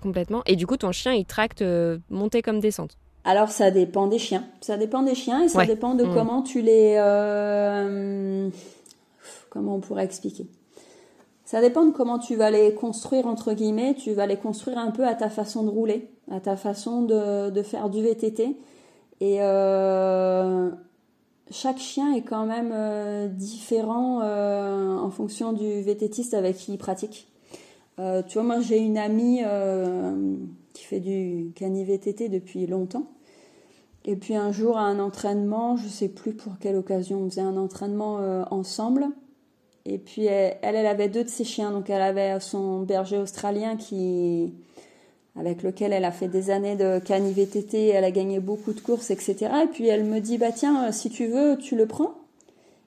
Complètement. Et du coup, ton chien, il tracte montée comme descente. Alors, ça dépend des chiens. Ça dépend des chiens et ça dépend de mmh. comment tu les. Comment on pourrait expliquer ça dépend de comment tu vas les construire, entre guillemets. Tu vas les construire un peu à ta façon de rouler, à ta façon de, faire du VTT. Et euh, chaque chien est quand même euh, différent euh, en fonction du VTTiste avec qui il pratique. tu vois, moi j'ai une amie fait du cani VTT depuis longtemps. Et puis un jour à un entraînement, je sais plus pour quelle occasion, on faisait un entraînement ensemble. Et puis elle, elle avait deux de ses chiens. Donc elle avait son berger australien qui, avec lequel elle a fait des années de cani VTT, elle a gagné beaucoup de courses, etc. Et puis elle me dit, bah tiens, si tu veux, tu le prends.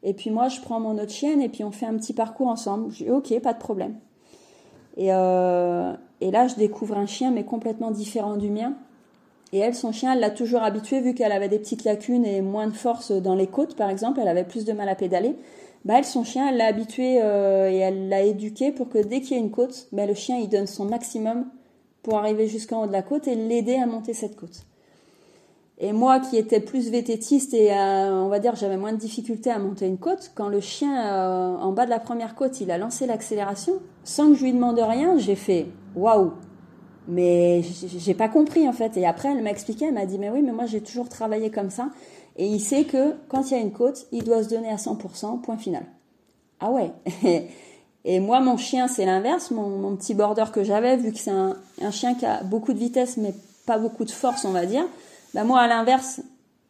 Et puis moi, je prends mon autre chienne et puis on fait un petit parcours ensemble. Je dis, ok, pas de problème. Et, euh, et là, je découvre un chien, mais complètement différent du mien. Et elle, son chien, elle l'a toujours habitué, vu qu'elle avait des petites lacunes et moins de force dans les côtes, par exemple. Elle avait plus de mal à pédaler bah elle, son chien, elle l'a habitué euh, et elle l'a éduqué pour que dès qu'il y a une côte, bah, le chien il donne son maximum pour arriver jusqu'en haut de la côte et l'aider à monter cette côte. Et moi qui étais plus vététiste et euh, on va dire j'avais moins de difficultés à monter une côte, quand le chien euh, en bas de la première côte il a lancé l'accélération, sans que je lui demande rien, j'ai fait waouh. Mais j'ai pas compris en fait. Et après elle m'a expliqué, elle m'a dit mais oui mais moi j'ai toujours travaillé comme ça. Et il sait que quand il y a une côte, il doit se donner à 100%, point final. Ah ouais. Et moi, mon chien, c'est l'inverse. Mon, petit border que j'avais, vu que c'est un, chien qui a beaucoup de vitesse, mais pas beaucoup de force, on va dire. Bah moi, à l'inverse,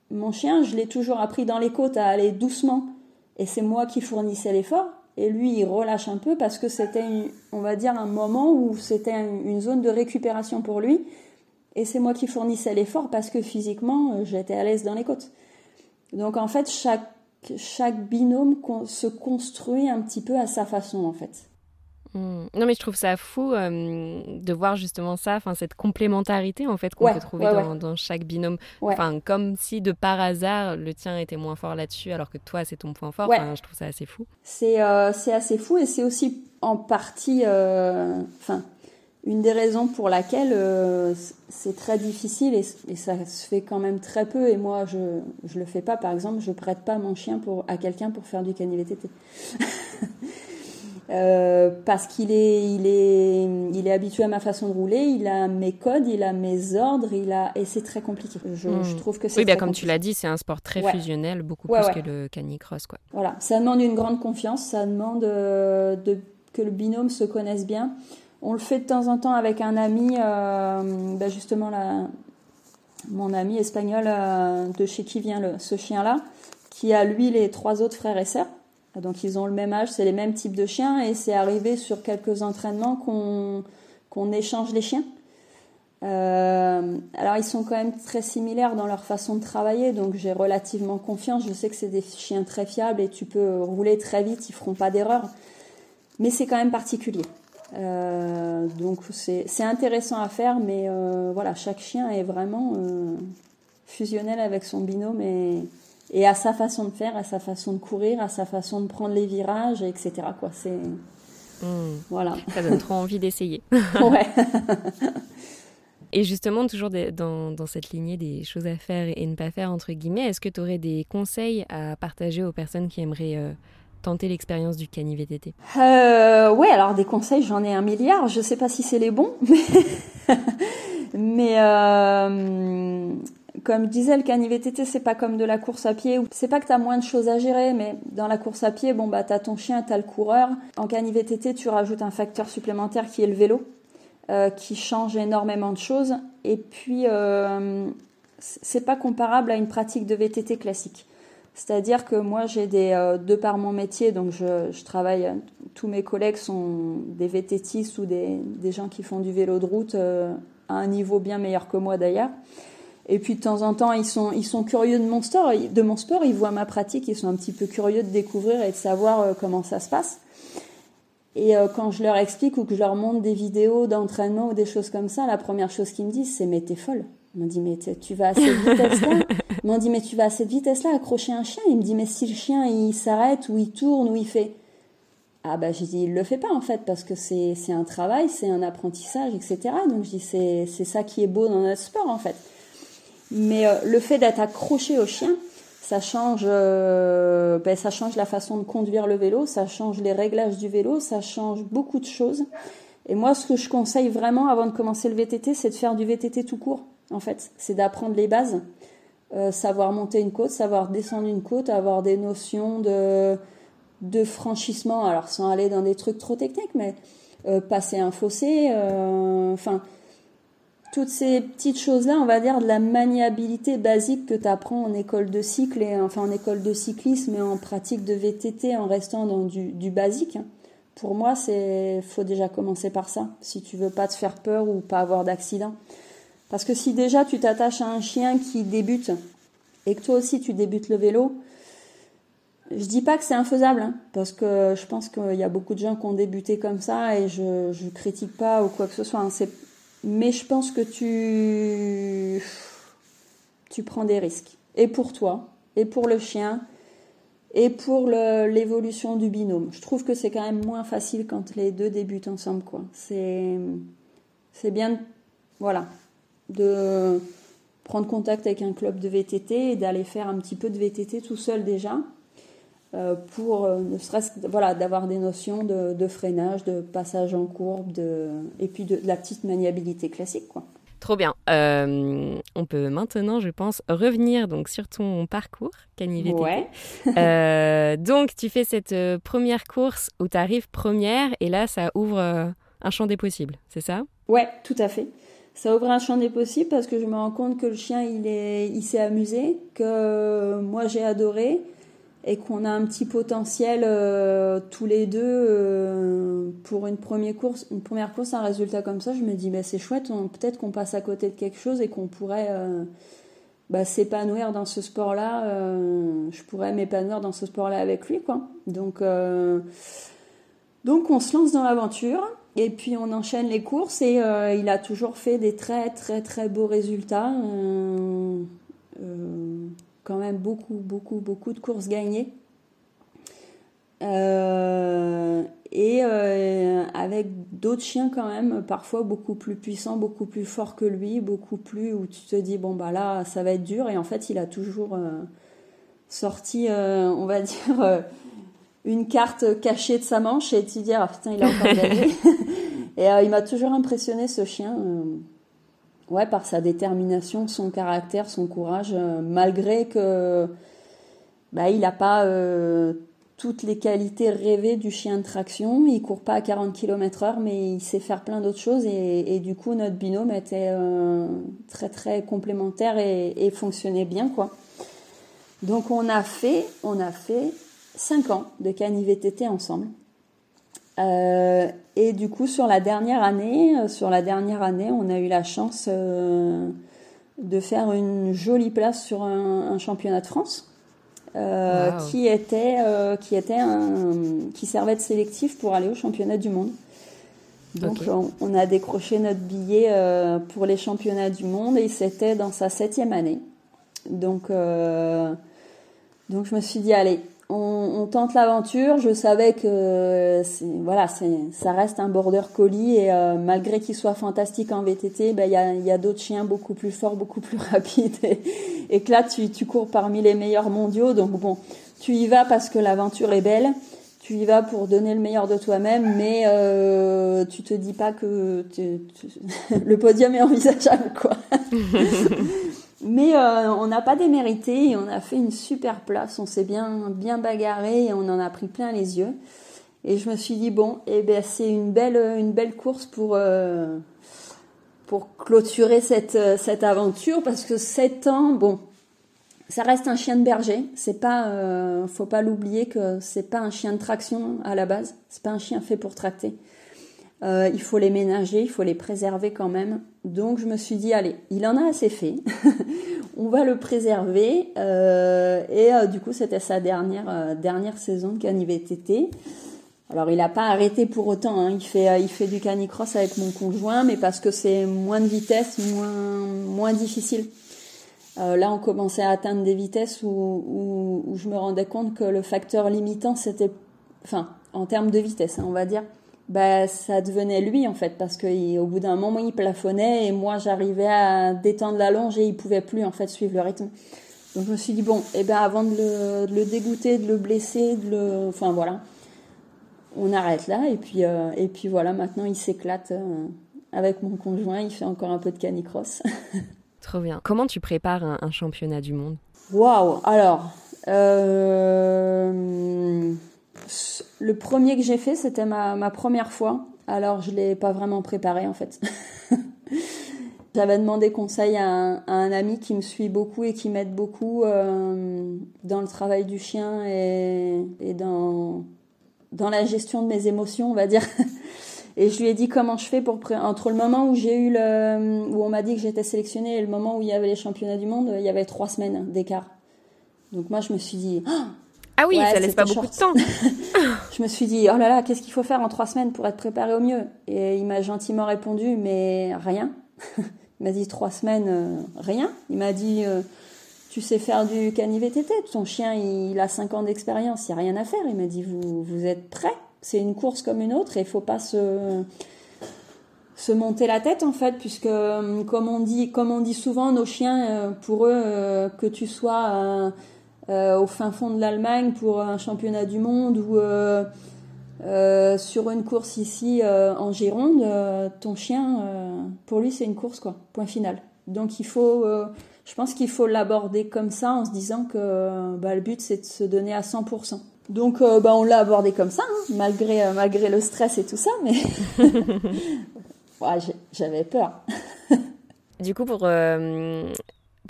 mon chien, je l'ai toujours appris dans les côtes à aller doucement. Et c'est moi qui fournissais l'effort. Et lui il relâche un peu parce que c'était, on va dire, un moment où c'était une zone de récupération pour lui. Et c'est moi qui fournissais l'effort parce que physiquement, euh, j'étais à l'aise dans les côtes. Donc en fait, chaque, chaque binôme se construit un petit peu à sa façon en fait. Hmm. Non mais je trouve ça fou euh, de voir justement ça, enfin cette complémentarité en fait qu'on peut trouver dans, chaque binôme. Enfin comme si de par hasard le tien était moins fort là-dessus alors que toi c'est ton point fort. je trouve ça assez fou. C'est euh, c'est assez fou et c'est aussi en partie, enfin une des raisons pour laquelle euh, c'est très difficile et, ça se fait quand même très peu et moi je je le fais pas par exemple je prête pas mon chien pour à quelqu'un pour faire du canivetété euh, parce qu'il est il est il est habitué à ma façon de rouler il a mes codes il a mes ordres il a et c'est très compliqué. Je, hmm. trouve que c'est oui bien comme tu l'as dit c'est un sport très fusionnel beaucoup plus que le canicross quoi. Voilà. Ça demande une grande confiance ça demande euh, de que le binôme se connaisse bien. On le fait de temps en temps avec un ami, euh, bah, justement mon ami espagnol de chez qui vient ce chien-là, qui a lui les trois autres frères et sœurs. Donc ils ont le même âge, c'est les mêmes types de chiens et c'est arrivé sur quelques entraînements qu'on échange les chiens. Euh, alors ils sont quand même très similaires dans leur façon de travailler, donc j'ai relativement confiance. Je sais que c'est des chiens très fiables et tu peux rouler très vite, ils feront pas d'erreur. Mais c'est quand même particulier. Euh, donc c'est intéressant à faire, mais euh, voilà, chaque chien est vraiment fusionnel avec son binôme et, et à sa façon de faire, à sa façon de courir, à sa façon de prendre les virages, etc. Quoi, c'est hmm. voilà. Ça donne trop envie d'essayer. ouais. Et justement, toujours dans, dans, cette lignée des choses à faire et ne pas faire, entre guillemets, est-ce que tu aurais des conseils à partager aux personnes qui aimeraient tenter l'expérience du cani VTT euh, Ouais, alors des conseils, j'en ai un milliard. Je sais pas si c'est les bons, mais, euh, comme je disais, le cani VTT c'est pas comme de la course à pied. C'est pas que tu as moins de choses à gérer, mais dans la course à pied, bon bah t'as ton chien, t'as le coureur. En cani VTT, tu rajoutes un facteur supplémentaire qui est le vélo, euh, qui change énormément de choses. Et puis euh, c'est pas comparable à une pratique de VTT classique. C'est-à-dire que moi, j'ai des, euh, de par mon métier, donc je, travaille, tous mes collègues sont des VTTistes ou des, gens qui font du vélo de route euh, à un niveau bien meilleur que moi d'ailleurs. Et puis de temps en temps, ils sont, ils sont curieux de mon, sport, de mon sport, ils voient ma pratique, ils sont un petit peu curieux de découvrir et de savoir euh, comment ça se passe. Et quand je leur explique ou que je leur montre des vidéos d'entraînement ou des choses comme ça, la première chose qu'ils me disent, c'est mais t'es folle. Ils m'ont dit mais tu vas à cette vitesse-là Ils m'ont dit mais tu vas à cette vitesse-là accrocher un chien? Il me dit mais si le chien il s'arrête ou il tourne ou il fait ah bah j'ai dit il le fait pas en fait parce que c'est un travail, c'est un apprentissage etc. Donc je dis c'est ça qui est beau dans notre sport en fait. Mais euh, le fait d'être accroché au chien, ça change euh, ben, ça change la façon de conduire le vélo, ça change les réglages du vélo, ça change beaucoup de choses. Et moi, ce que je conseille vraiment avant de commencer le VTT, c'est de faire du VTT tout court en fait. C'est d'apprendre les bases, euh, savoir monter une côte, savoir descendre une côte, avoir des notions de, franchissement, alors sans aller dans des trucs trop techniques, mais passer un fossé, enfin, toutes ces petites choses-là, on va dire de la maniabilité basique que tu apprends en école de cycle, et, enfin en école de cyclisme et en pratique de VTT en restant dans du, basique. Hein. Pour moi, c'est faut déjà commencer par ça, si tu veux pas te faire peur ou pas avoir d'accident. Parce que si déjà tu t'attaches à un chien qui débute et que toi aussi tu débutes le vélo, je dis pas que c'est infaisable, hein, parce que je pense qu'il y a beaucoup de gens qui ont débuté comme ça et je critique pas ou quoi que ce soit. Hein, mais je pense que tu tu prends des risques et pour toi et pour le chien et pour l'évolution du binôme. Je trouve que c'est quand même moins facile quand les deux débutent ensemble. C'est bien voilà, de prendre contact avec un club de VTT et d'aller faire un petit peu de VTT tout seul déjà pour euh, ne serait-ce voilà d'avoir des notions de, freinage, de passage en courbe, de et puis de, la petite maniabilité classique quoi. Trop bien. Euh, on peut maintenant, je pense, revenir donc sur ton parcours Cani VTT. donc, tu fais cette première course où tu arrives première et là, ça ouvre un champ des possibles, c'est ça? Ouais, tout à fait ça ouvre un champ des possibles parce que je me rends compte que le chien il est il s'est amusé que moi j'ai adoré et qu'on a un petit potentiel euh, tous les deux euh, pour une première course, une première course, un résultat comme ça, je me dis bah, c'est chouette, peut-être qu'on passe à côté de quelque chose et qu'on pourrait euh, bah, s'épanouir dans ce sport-là. je pourrais m'épanouir dans ce sport-là avec lui, quoi. Donc, donc on se lance dans l'aventure et puis on enchaîne les courses et il a toujours fait des très très très beaux résultats quand même beaucoup, beaucoup, beaucoup de courses gagnées. Euh, et euh, avec d'autres chiens quand même, parfois beaucoup plus puissants, beaucoup plus forts que lui, beaucoup plus où tu te dis bon bah là ça va être dur et en fait il a toujours euh, sorti, on va dire, une carte cachée de sa manche et tu te dis ah putain il a encore gagné. et il m'a toujours impressionné ce chien ouais, par sa détermination, son caractère, son courage, euh, malgré que bah, il n'a pas euh, toutes les qualités rêvées du chien de traction. Il court pas à 40 km heure, mais il sait faire plein d'autres choses. Et, du coup, notre binôme était euh, très très complémentaire et, fonctionnait bien, quoi. Donc on a fait, on a fait 5 ans de cani-VTT ensemble. Euh, et du coup, sur la dernière année, euh, sur la dernière année, on a eu la chance euh, de faire une jolie place sur un, championnat de France. qui était qui était un, qui servait de sélectif pour aller au championnat du monde. Donc on, a décroché notre billet pour les championnats du monde et c'était dans sa septième année. Donc donc je me suis dit allez on, tente l'aventure. Je savais que voilà, ça reste un border collie et euh, malgré qu'il soit fantastique en VTT, ben, il y a, d'autres chiens beaucoup plus forts, beaucoup plus rapides et, que là tu, cours parmi les meilleurs mondiaux. Donc bon, tu y vas parce que l'aventure est belle. Tu y vas pour donner le meilleur de toi-même, mais euh, tu te dis pas que le podium est envisageable, quoi. Mais euh, on n'a pas démérité et on a fait une super place. On s'est bien, bien bagarré et on en a pris plein les yeux. Et je me suis dit, bon, eh ben, c'est une belle, une belle course pour, euh, pour clôturer cette, cette aventure parce que 7 ans, bon, ça reste un chien de berger. C'est pas, euh, faut pas l'oublier que c'est pas un chien de traction à la base. C'est pas un chien fait pour tracter. Euh, il faut les ménager, il faut les préserver quand même. Donc je me suis dit, allez, il en a assez fait, on va le préserver. Euh, et euh, du coup, c'était sa dernière, dernière saison de cani-VTT. Alors il n'a pas arrêté pour autant, hein. il, fait, il fait du canicross avec mon conjoint, mais parce que c'est moins de vitesse, moins, moins difficile. là, on commençait à atteindre des vitesses où, où, je me rendais compte que le facteur limitant, c'était, enfin, en termes de vitesse, hein, on va dire, bah, ça devenait lui en fait parce qu'au bout d'un moment il plafonnait et moi j'arrivais à détendre la longe et il pouvait plus en fait suivre le rythme. Donc je me suis dit bon, eh ben avant de le, dégoûter, de le blesser, de le, enfin voilà, on arrête là et puis euh, et puis voilà maintenant il s'éclate euh, avec mon conjoint, il fait encore un peu de canicross. Trop bien. Comment tu prépares un, championnat du monde? Waouh Alors. Euh le premier que j'ai fait, c'était ma, première fois. Alors, je ne l'ai pas vraiment préparé, en fait. J'avais demandé conseil à un, ami qui me suit beaucoup et qui m'aide beaucoup euh, dans le travail du chien et, dans, dans la gestion de mes émotions, on va dire. Et je lui ai dit comment je fais pour entre le moment où j'ai eu le où on m'a dit que j'étais sélectionnée et le moment où il y avait les championnats du monde, il y avait trois semaines d'écart. Donc moi je me suis dit oh, ah oui, ça laisse pas beaucoup de temps. je me suis dit, oh là là, qu'est-ce qu'il faut faire en trois semaines pour être préparé au mieux? Et il m'a gentiment répondu, mais rien. il m'a dit trois semaines, euh, rien. Il m'a dit, euh, tu sais faire du cani-VTT, ton chien il a cinq ans d'expérience, il n'y a rien à faire. Il m'a dit, vous, vous êtes prêts? C'est une course comme une autre et il faut pas se se monter la tête en fait puisque euh, comme on dit comme on dit souvent nos chiens pour eux que tu sois au fin fond de l'Allemagne pour un championnat du monde ou euh, euh, sur une course ici en Gironde, ton chien, pour lui, c'est une course, quoi. Point final. Donc il faut, je pense qu'il faut l'aborder comme ça en se disant que bah, le but, c'est de se donner à 100%. Donc bah, on l'a abordé comme ça, hein, malgré, malgré le stress et tout ça, mais j'avais peur. du coup, pour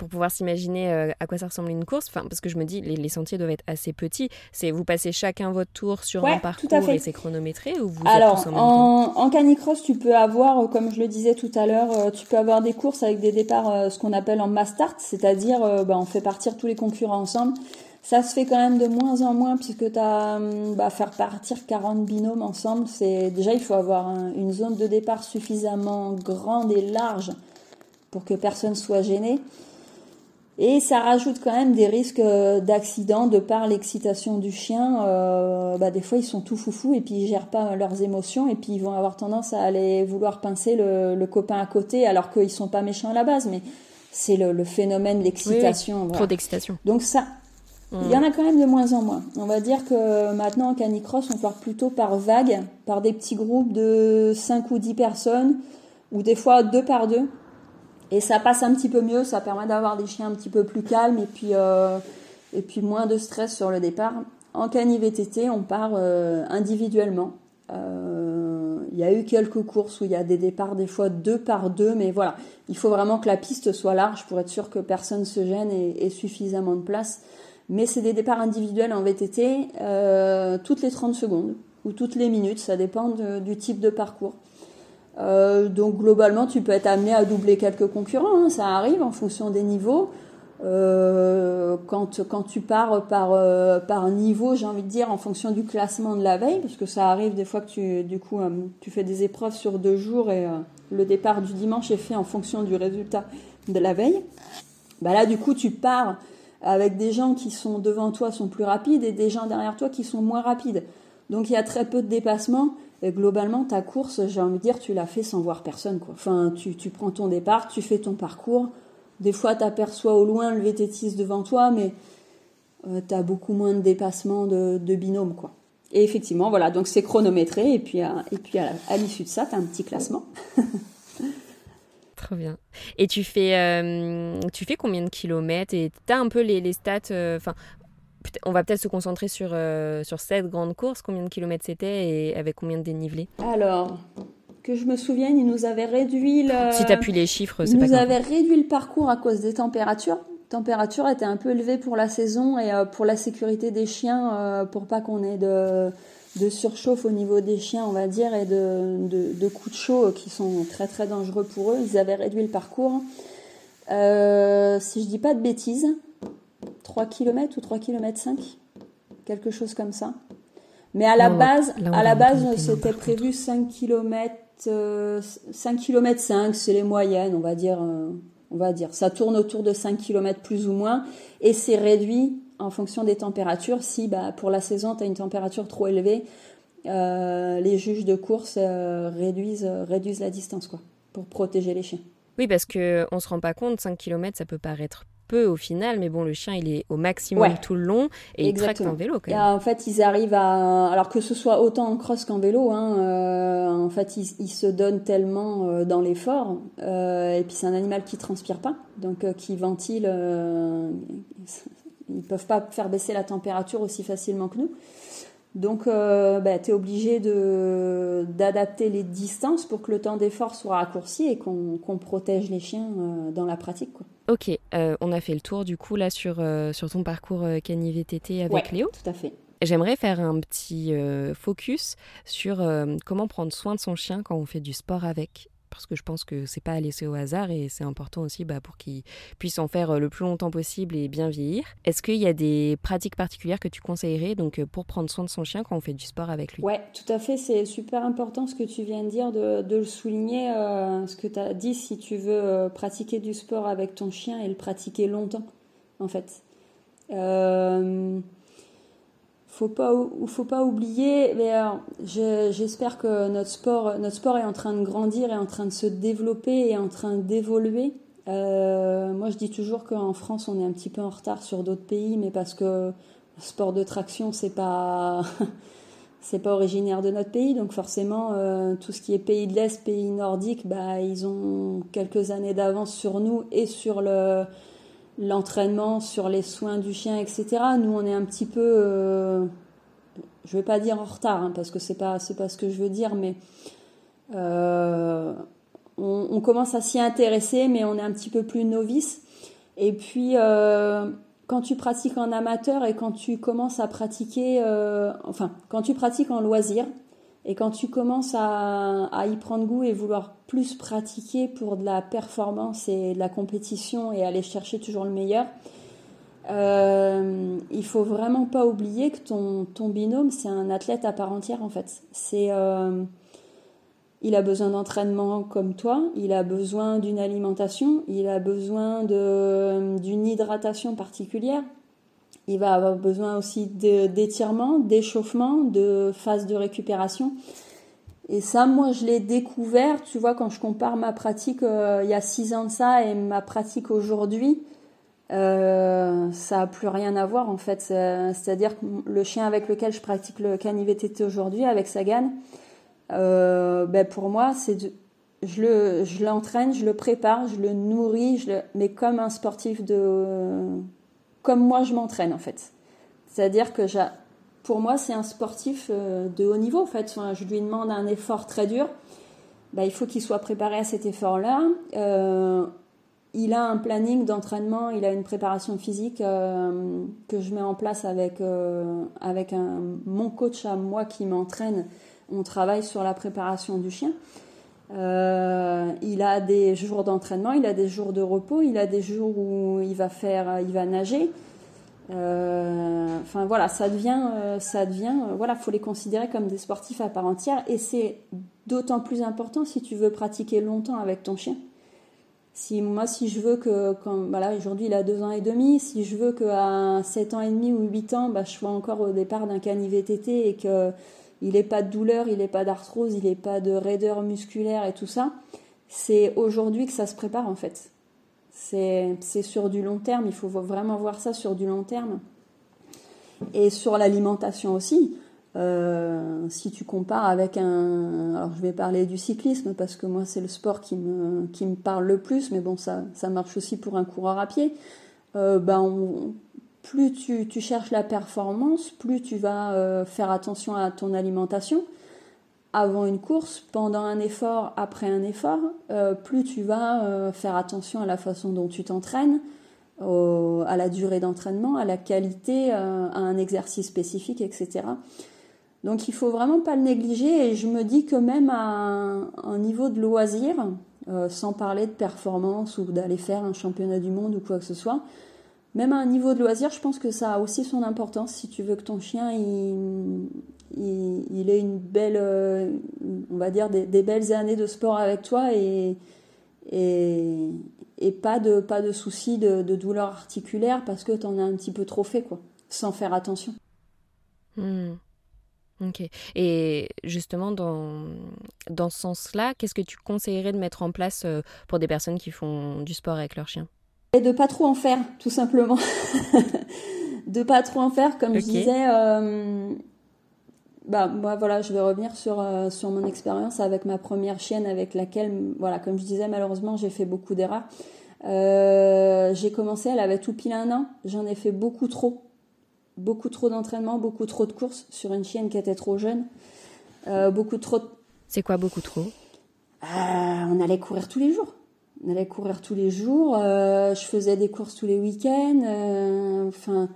pour pouvoir s'imaginer euh, à quoi ça ressemble une course, parce que je me dis, les, sentiers doivent être assez petits. C'est vous passez chacun votre tour sur un parcours et c'est chronométré ou vous Alors, êtes tous en, en, canicross, tu peux avoir, comme je le disais tout à l'heure, tu peux avoir des courses avec des départs, ce qu'on appelle en mass start, c'est-à-dire bah, on fait partir tous les concurrents ensemble. Ça se fait quand même de moins en moins puisque tu as hum, bah, faire partir 40 binômes ensemble, c'est déjà il faut avoir une zone de départ suffisamment grande et large pour que personne soit gêné. Et ça rajoute quand même des risques euh, d'accident de par l'excitation du chien. Euh, bah, des fois, ils sont tout foufou et puis ils gèrent pas leurs émotions et puis ils vont avoir tendance à aller vouloir pincer le, copain à côté alors qu'ils sont pas méchants à la base, mais c'est le, phénomène de l'excitation. Trop d'excitation. Donc ça, il y en a quand même de moins en moins. On va dire que maintenant en canicross, on part plutôt par vague, par des petits groupes de 5 ou 10 personnes, ou des fois deux par deux. Et ça passe un petit peu mieux, ça permet d'avoir des chiens un petit peu plus calmes et puis, euh, et puis moins de stress sur le départ. En cani VTT, on part euh, individuellement. Euh, il y a eu quelques courses où il y a des départs des fois deux par deux, mais voilà, il faut vraiment que la piste soit large pour être sûr que personne se gêne et, et suffisamment de place mais c'est des départs individuels en VTT toutes les 30 secondes ou toutes les minutes, ça dépend du type de parcours. Euh, donc globalement, tu peux être amené à doubler quelques concurrents, hein, ça arrive en fonction des niveaux. Euh, quand, quand tu pars par, par niveau, j'ai envie de dire, en fonction du classement de la veille, parce que ça arrive des fois que tu, du coup, tu fais des épreuves sur deux jours et le départ du dimanche est fait en fonction du résultat de la veille. Bah là, du coup, tu pars avec des gens qui sont devant toi sont plus rapides et des gens derrière toi qui sont moins rapides. Donc il y a très peu de dépassement et globalement ta course, j'ai envie de dire, tu l'as fait sans voir personne tu, prends ton départ, tu fais ton parcours. Des fois, tu aperçois au loin le VTTiste devant toi, mais euh, tu as beaucoup moins de dépassement de, binôme quoi. Et effectivement, voilà, donc c'est chronométré et puis à, l'issue de ça, tu as un petit classement. Trop bien. Et tu fais, euh, tu fais combien de kilomètres? Et tu as un peu les, stats euh, on va peut-être se concentrer sur, euh, sur cette grande course. Combien de kilomètres c'était et avec combien de dénivelé Alors, que je me souvienne, il nous avait réduit le... Si les chiffres, c'est pas nous réduit le parcours à cause des températures. Température était un peu élevée pour la saison et pour la sécurité des chiens, pour pas qu'on ait de de surchauffe au niveau des chiens, on va dire, et de, coups de chaud qui sont très très dangereux pour eux. Ils avaient réduit le parcours. Euh, si je dis pas de bêtises, 3 km ou 3 km 5 quelque chose comme ça. Mais à la base, à la base, c'était prévu 5 km 5 km 5, c'est les moyennes, on va dire euh, on va dire. Ça tourne autour de 5 km plus ou moins et c'est réduit en fonction des températures. Si bah, pour la saison, tu as une température trop élevée, euh, les juges de course euh, réduisent, euh, réduisent la distance quoi, pour protéger les chiens. Oui, parce qu'on ne se rend pas compte, 5 km, ça peut paraître peu au final, mais bon, le chien, il est au maximum tout le long et il traque en vélo quand même. en fait, ils arrivent à... Alors que ce soit autant en cross qu'en vélo, hein, en fait, ils, se donnent tellement dans l'effort. et puis, c'est un animal qui transpire pas, donc qui ventile ils peuvent pas faire baisser la température aussi facilement que nous. Donc, euh, bah, tu es obligé d'adapter les distances pour que le temps d'effort soit raccourci et qu'on protège les chiens euh, dans la pratique. Quoi. Ok, euh, on a fait le tour du coup là sur, sur ton parcours Cani VTT avec Léo. Tout à fait. J'aimerais faire un petit focus sur comment prendre soin de son chien quand on fait du sport avec parce que je pense que c'est pas à laisser au hasard et c'est important aussi bah, pour qu'il puisse en faire euh, le plus longtemps possible et bien vieillir. Est-ce qu'il y a des pratiques particulières que tu conseillerais donc euh, pour prendre soin de son chien quand on fait du sport avec lui? Ouais, tout à fait. C'est super important ce que tu viens de dire, de, le souligner. Euh, ce que tu as dit, si tu veux pratiquer du sport avec ton chien et le pratiquer longtemps, en fait. Faut pas faut pas oublier mais j'espère que notre sport notre sport est en train de grandir est en train de se développer et en train d'évoluer. Euh, moi je dis toujours qu'en France on est un petit peu en retard sur d'autres pays mais parce que le sport de traction c'est pas c'est pas originaire de notre pays. Donc forcément euh, tout ce qui est pays de l'est pays nordique bah ils ont quelques années d'avance sur nous et sur le l'entraînement, sur les soins du chien, etc. Nous, on est un petit peu, euh, je vais pas dire en retard, hein, parce que c'est pas c'est pas ce que je veux dire, mais euh, on, commence à s'y intéresser, mais on est un petit peu plus novice. Et puis, quand tu pratiques en amateur et quand tu commences à pratiquer, enfin, quand tu pratiques en loisir, et quand tu commences à, y prendre goût et vouloir plus pratiquer pour de la performance et de la compétition et aller chercher toujours le meilleur, euh, il faut vraiment pas oublier que ton, ton binôme, c'est un athlète à part entière en fait. C'est, euh, il a besoin d'entraînement comme toi, il a besoin d'une alimentation, il a besoin de, d'une hydratation particulière. Il va avoir besoin aussi d'étirement, d'échauffement, de phase de récupération. Et ça, moi, je l'ai découvert, tu vois, quand je compare ma pratique euh, il y a six ans de ça et ma pratique aujourd'hui, euh, ça n'a plus rien à voir en fait. C'est-à-dire que le chien avec lequel je pratique le cani-VTT aujourd'hui, avec Sagan, euh, ben pour moi, je l'entraîne, je le prépare, je le nourris, mais comme un sportif de, comme moi je m'entraîne en fait. C'est-à-dire que pour moi, c'est un sportif euh, de haut niveau en fait. je lui demande un effort très dur. Ben, il faut qu'il soit préparé à cet effort-là. Euh, il a un planning d'entraînement, il a une préparation physique euh, que je mets en place avec, avec mon coach à moi qui m'entraîne. On travaille sur la préparation du chien. Euh, il a des jours d'entraînement, il a des jours de repos, il a des jours où il va faire, il va nager. enfin voilà, ça devient, ça devient, voilà, faut les considérer comme des sportifs à part entière et c'est d'autant plus important si tu veux pratiquer longtemps avec ton chien. Si moi, si je veux que, quand, voilà, aujourd'hui il a deux ans et demi, si je veux qu'à 7 ans et demi ou 8 ans, bah, je sois encore au départ d'un cani-VTT et qu'il n'ait pas de douleur, il n'ait pas d'arthrose, il n'ait pas de raideur musculaire et tout ça, c'est aujourd'hui que ça se prépare en fait. C'est sur du long terme, il faut vraiment voir ça sur du long terme. Et sur l'alimentation aussi. Euh, si tu compares avec un, alors je vais parler du cyclisme parce que moi c'est le sport qui me qui me parle le plus, mais bon ça ça marche aussi pour un coureur à pied. Euh, ben plus tu, cherches la performance, plus tu vas euh, faire attention à ton alimentation avant une course, pendant un effort, après un effort. Euh, plus tu vas euh, faire attention à la façon dont tu t'entraînes, à la durée d'entraînement, à la qualité, à un exercice spécifique, etc. Donc il faut vraiment pas le négliger et je me dis que même à un, niveau de loisir, sans parler de performance ou d'aller faire un championnat du monde ou quoi que ce soit, même à un niveau de loisir, je pense que ça a aussi son importance si tu veux que ton chien ait une belle, euh, on va dire des, belles années de sport avec toi et, pas de, pas de soucis de, de douleur articulaire parce que tu en as un petit peu trop fait, quoi, sans faire attention. Hmm. Ok. Et justement, dans, dans ce sens-là, qu'est-ce que tu conseillerais de mettre en place euh, pour des personnes qui font du sport avec leur chien? Et de pas trop en faire, tout simplement. de pas trop en faire, comme je disais. Euh, bah, moi, voilà, je vais revenir sur, euh, sur mon expérience avec ma première chienne avec laquelle, voilà, comme je disais, malheureusement, j'ai fait beaucoup d'erreurs. j'ai commencé, elle avait tout pile un an. J'en ai fait beaucoup trop beaucoup trop d'entraînement, beaucoup trop de courses sur une chienne qui était trop jeune. Euh, beaucoup trop. C'est quoi beaucoup trop? Euh, On allait courir tous les jours. On allait courir tous les jours. Euh, je faisais des courses tous les week-ends. Enfin,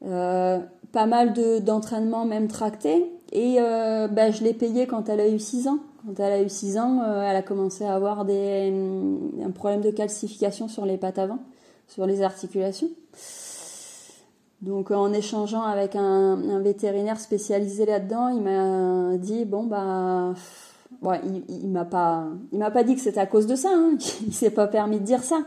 pas mal de d'entraînement même tracté. Et bah, je l'ai payée quand elle a eu 6 ans. Quand elle a eu 6 ans, elle a commencé à avoir des, un problème de calcification sur les pattes avant, sur les articulations. Donc en échangeant avec un, vétérinaire spécialisé là-dedans, il m'a dit bon bah il, il m'a pas il m'a pas dit que c'était à cause de ça, hein. il s'est pas permis de dire ça,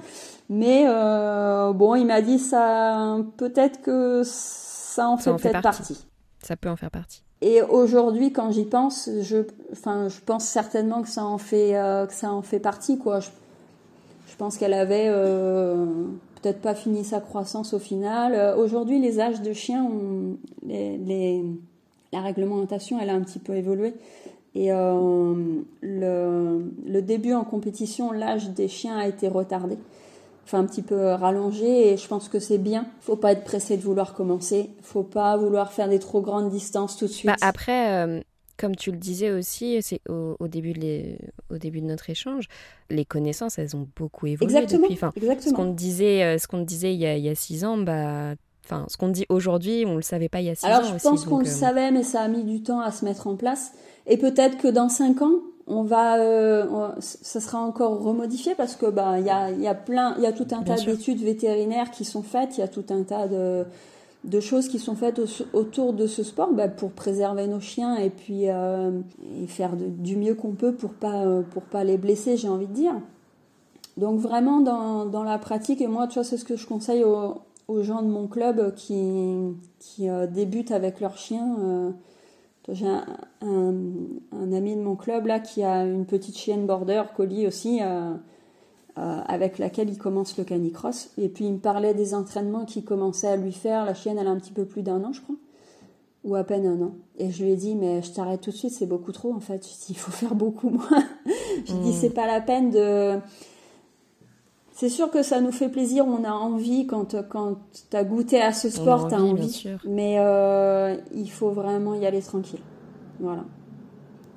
mais euh, bon il m'a dit ça peut-être que ça en fait peut-être partie. Ça peut en faire partie. Et aujourd'hui quand j'y pense, je enfin je pense certainement que ça en fait euh, que ça en fait partie quoi. Je, je pense qu'elle avait euh, peut-être pas fini sa croissance au final. Aujourd'hui, les âges de chiens, les, la réglementation, elle a un petit peu évolué. Et euh, le, le, début en compétition, l'âge des chiens a été retardé, enfin un petit peu rallongé. Et je pense que c'est bien. Faut pas être pressé de vouloir commencer. Faut pas vouloir faire des trop grandes distances tout de suite. Bah après, euh, comme tu le disais aussi, c'est au, début de au début de notre échange, les connaissances, elles ont beaucoup évolué exactement, depuis. exactement. Ce qu'on disait, euh, ce qu'on disait il y, a, il y a six ans, bah, enfin, ce qu'on dit aujourd'hui, on le savait pas il y a six ans. Alors je pense qu'on le euh, savait, mais ça a mis du temps à se mettre en place. Et peut-être que dans cinq ans, on va, euh, ça sera encore remodifié parce que bah il y a, y a plein, il y a tout un tas d'études vétérinaires qui sont faites, il y a tout un tas de de choses qui sont faites autour de ce sport bah, pour préserver nos chiens et puis euh, et faire du mieux qu'on peut pour pas euh, pour pas les blesser j'ai envie de dire. Donc vraiment dans, dans la pratique et moi tu vois c'est ce que je conseille aux, aux gens de mon club qui qui euh, débutent avec leurs chiens j'ai un, un, un, ami de mon club là qui a une petite chienne border collie aussi euh, avec laquelle il commence le canicross. Et puis il me parlait des entraînements qu'il commençait à lui faire. La chienne, elle a un petit peu plus d'un an, je crois, ou à peine un an. Et je lui ai dit, mais je t'arrête tout de suite, c'est beaucoup trop en fait. il faut faire beaucoup moins. je lui ai dit, hmm. c'est pas la peine de. C'est sûr que ça nous fait plaisir, on a envie quand, quand tu as goûté à ce sport, tu as envie. Mais euh, il faut vraiment y aller tranquille. Voilà.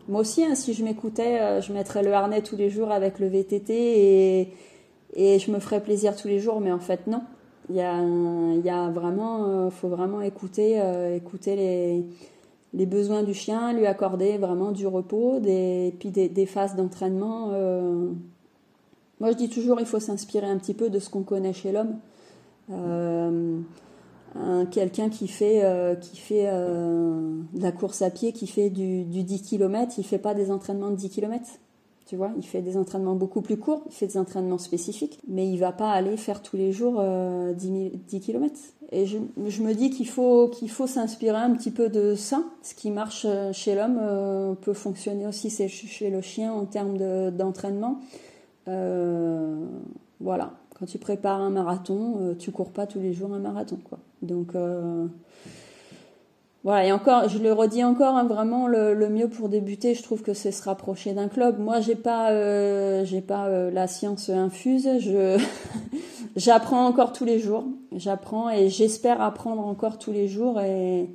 Moi aussi, hein, si je m'écoutais, euh, je mettrais le harnais tous les jours avec le VTT et, et je me ferais plaisir tous les jours, mais en fait, non. Il y a, il y a vraiment, euh, faut vraiment écouter, euh, écouter les, les besoins du chien, lui accorder vraiment du repos, des, puis des, des phases d'entraînement. Moi, je dis toujours, il faut s'inspirer un petit peu de ce qu'on connaît chez l'homme quelqu'un qui fait, euh, qui fait euh, de la course à pied, qui fait du, du 10 km, il fait pas des entraînements de 10 km. Tu vois, il fait des entraînements beaucoup plus courts, il fait des entraînements spécifiques, mais il va pas aller faire tous les jours 10, euh, 10 km. Et je, je me dis qu'il faut, qu'il faut s'inspirer un petit peu de ça. Ce qui marche chez l'homme peut fonctionner aussi chez le chien en termes d'entraînement. Voilà quand tu prépares un marathon, tu cours pas tous les jours un marathon, quoi. Donc euh, voilà, et encore, je le redis encore, hein, vraiment le, mieux pour débuter, je trouve que c'est se rapprocher d'un club. Moi, j'ai pas, euh, j'ai pas euh, la science infuse. Je j'apprends encore tous les jours. J'apprends et j'espère apprendre encore tous les jours et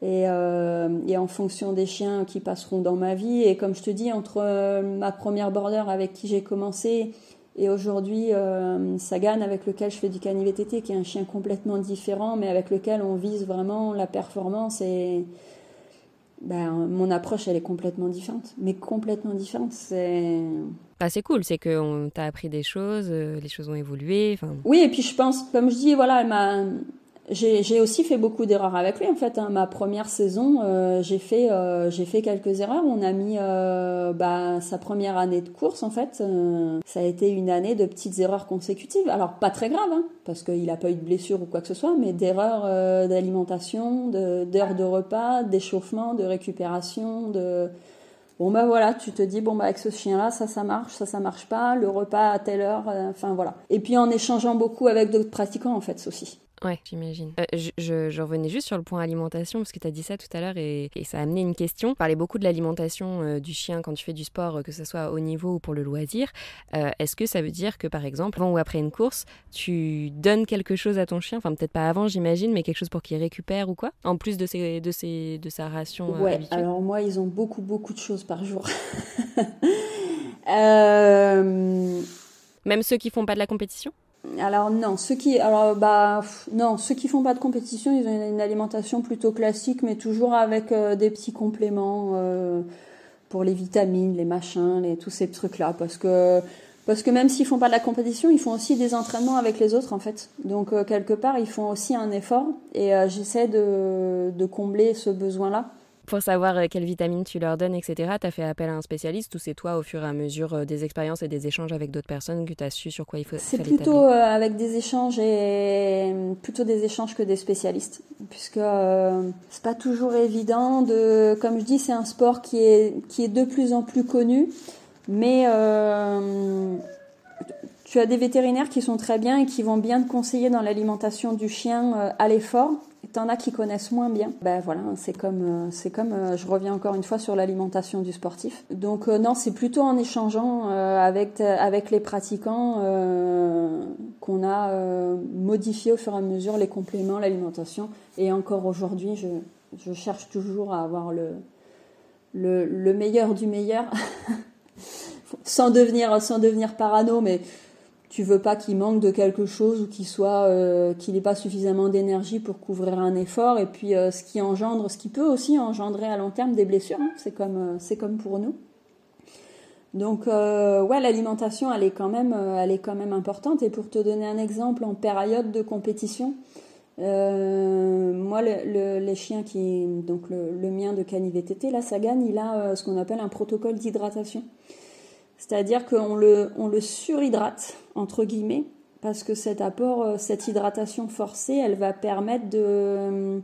et, et, en fonction des chiens qui passeront dans ma vie. Et comme je te dis, entre ma première border avec qui j'ai commencé et aujourd'hui, euh, Sagan, avec lequel je fais du cani-VTT, qui est un chien complètement différent, mais avec lequel on vise vraiment la performance. Et ben, mon approche, elle est complètement différente. Mais complètement différente. C'est. Ah, c'est cool, c'est qu'on t'a appris des choses, euh, les choses ont évolué. Oui, et puis je pense, comme je dis, voilà, elle m'a j'ai aussi fait beaucoup d'erreurs avec lui en fait. Hein. Ma première saison, euh, j'ai fait euh, j'ai fait quelques erreurs. On a mis euh, bah, sa première année de course en fait. ça a été une année de petites erreurs consécutives. Alors pas très grave hein, parce qu'il n'a pas eu de blessure ou quoi que ce soit, mais d'erreurs d'alimentation, d'heures de, repas, d'échauffement, de récupération, de bon bah voilà, tu te dis bon bah avec ce chien là ça ça marche, ça ça marche pas, le repas à telle heure, enfin voilà. Et puis en échangeant beaucoup avec d'autres pratiquants en fait aussi. Ouais, j'imagine. Euh, je, je, revenais juste sur le point alimentation, parce que tu as dit ça tout à l'heure et, ça a amené une question. Tu parlais beaucoup de l'alimentation euh, du chien quand tu fais du sport, euh, que ce soit au niveau ou pour le loisir. Est-ce que ça veut dire que, par exemple, avant ou après une course, tu donnes quelque chose à ton chien? Enfin, peut-être pas avant, j'imagine, mais quelque chose pour qu'il récupère ou quoi? En plus de, ses, de, ses, de sa ration Ouais, alors moi, ils ont beaucoup, beaucoup de choses par jour. Même ceux qui font pas de la compétition? Alors non, ceux qui alors bah non, ceux qui font pas de compétition, ils ont une, alimentation plutôt classique mais toujours avec euh, des petits compléments euh, pour les vitamines, les machins, les tous ces trucs là parce que parce que même s'ils font pas de la compétition, ils font aussi des entraînements avec les autres en fait. Donc euh, quelque part, ils font aussi un effort. Et j'essaie de de combler ce besoin-là pour savoir euh, quelles vitamines tu leur donnes, etc., tu as fait appel à un spécialiste ou c'est toi, au fur et à mesure euh, des expériences et des échanges avec d'autres personnes, que tu as su sur quoi il faut C'est plutôt euh, avec des échanges et plutôt des échanges que des spécialistes, puisque euh, c'est pas toujours évident de, comme je dis, c'est un sport qui est qui est de plus en plus connu, mais tu as des vétérinaires qui sont très bien et qui vont bien te conseiller dans l'alimentation du chien à l'effort T'en as qui connaissent moins bien. Ben voilà, c'est comme, euh, c'est comme, euh, je reviens encore une fois sur l'alimentation du sportif. Donc euh, non, c'est plutôt en échangeant avec avec les pratiquants qu'on a modifié au fur et à mesure les compléments, l'alimentation. Et encore aujourd'hui, je, je cherche toujours à avoir le le, meilleur du meilleur, sans devenir sans devenir parano, mais tu veux pas qu'il manque de quelque chose ou qu'il soit euh, qu'il n'ait pas suffisamment d'énergie pour couvrir un effort. Et puis euh, ce qui engendre ce qui peut aussi engendrer à long terme des blessures hein. c'est comme euh, c'est comme pour nous. Donc ouais l'alimentation elle est quand même elle est quand même importante. Et pour te donner un exemple en période de compétition moi le, les chiens qui donc le, mien de CaniVTT là ça gagne il a ce qu'on appelle un protocole d'hydratation c'est-à-dire qu'on le, on le surhydrate, entre guillemets, parce que cet apport, euh, cette hydratation forcée, elle va permettre de,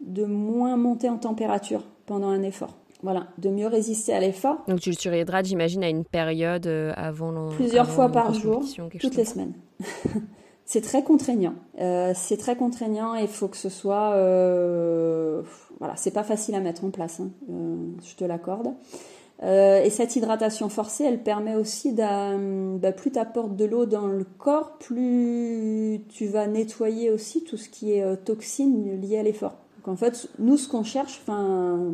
de moins monter en température pendant un effort. Voilà, de mieux résister à l'effort. Donc tu le surhydrates, j'imagine, à une période euh, avant Plusieurs fois par jour, toutes les semaines. c'est très contraignant. Euh, c'est très contraignant et il faut que ce soit... Euh, voilà, c'est pas facile à mettre en place, hein, je te l'accorde. Euh, et cette hydratation forcée, elle permet aussi, bah, plus tu apportes de l'eau dans le corps, plus tu vas nettoyer aussi tout ce qui est euh, toxines liées à l'effort. Donc en fait, nous, ce qu'on cherche, enfin,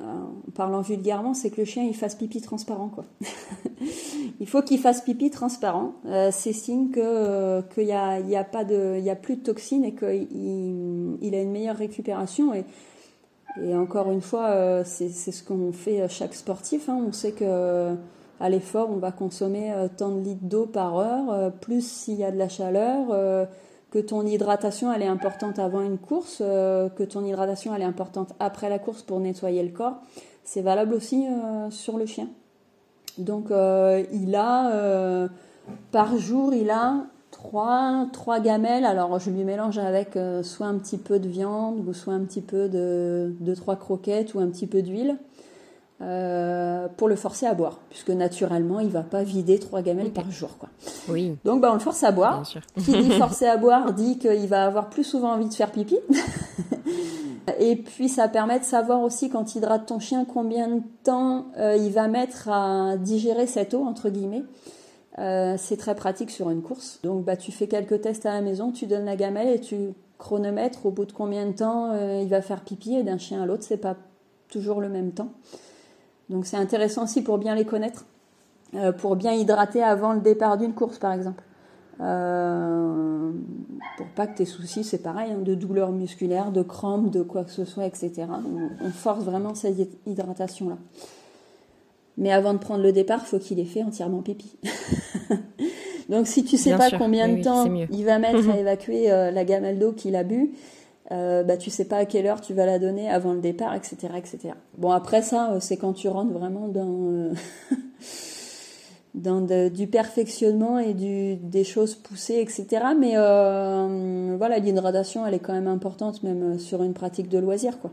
euh, en parlant vulgairement, c'est que le chien il fasse pipi transparent, quoi. il faut qu'il fasse pipi transparent. c'est signe que qu'il y a, y a pas de, il y a plus de toxines et qu'il il a une meilleure récupération et encore une fois, euh, c'est ce qu'on fait chaque sportif. Hein. On sait que euh, à l'effort, on va consommer euh, tant de litres d'eau par heure, plus s'il y a de la chaleur, que ton hydratation elle est importante avant une course, que ton hydratation elle est importante après la course pour nettoyer le corps. C'est valable aussi sur le chien. Donc il a par jour, il a trois, trois gamelles. Alors je lui mélange avec euh, soit un petit peu de viande ou soit un petit peu de, de trois croquettes ou un petit peu d'huile euh, pour le forcer à boire, puisque naturellement il va pas vider trois gamelles par jour, quoi. Oui. Donc bah on le force à boire. Qui dit forcer à boire dit qu'il va avoir plus souvent envie de faire pipi. Et puis ça permet de savoir aussi quand tu hydrates ton chien combien de temps euh, il va mettre à digérer cette eau entre guillemets. Euh, c'est très pratique sur une course. Donc bah, tu fais quelques tests à la maison, tu donnes la gamelle et tu chronomètres au bout de combien de temps euh, il va faire pipi et d'un chien à l'autre, c'est pas toujours le même temps. Donc c'est intéressant aussi pour bien les connaître, euh, pour bien hydrater avant le départ d'une course par exemple. pour pas que tes soucis, c'est pareil, hein, de douleurs musculaires, de crampes, de quoi que ce soit, etc. on force vraiment cette hydratation-là. Mais avant de prendre le départ, faut qu'il ait fait entièrement pipi. Donc si tu sais pas combien de temps il va mettre à évacuer euh, la gamelle d'eau qu'il a bu, euh, bah tu sais pas à quelle heure tu vas la donner avant le départ, etc., etc. Bon après ça, euh, c'est quand tu rentres vraiment dans euh, dans du perfectionnement et du, des choses poussées, etc. Mais voilà, l'hydratation, elle est quand même importante même sur une pratique de loisir, quoi.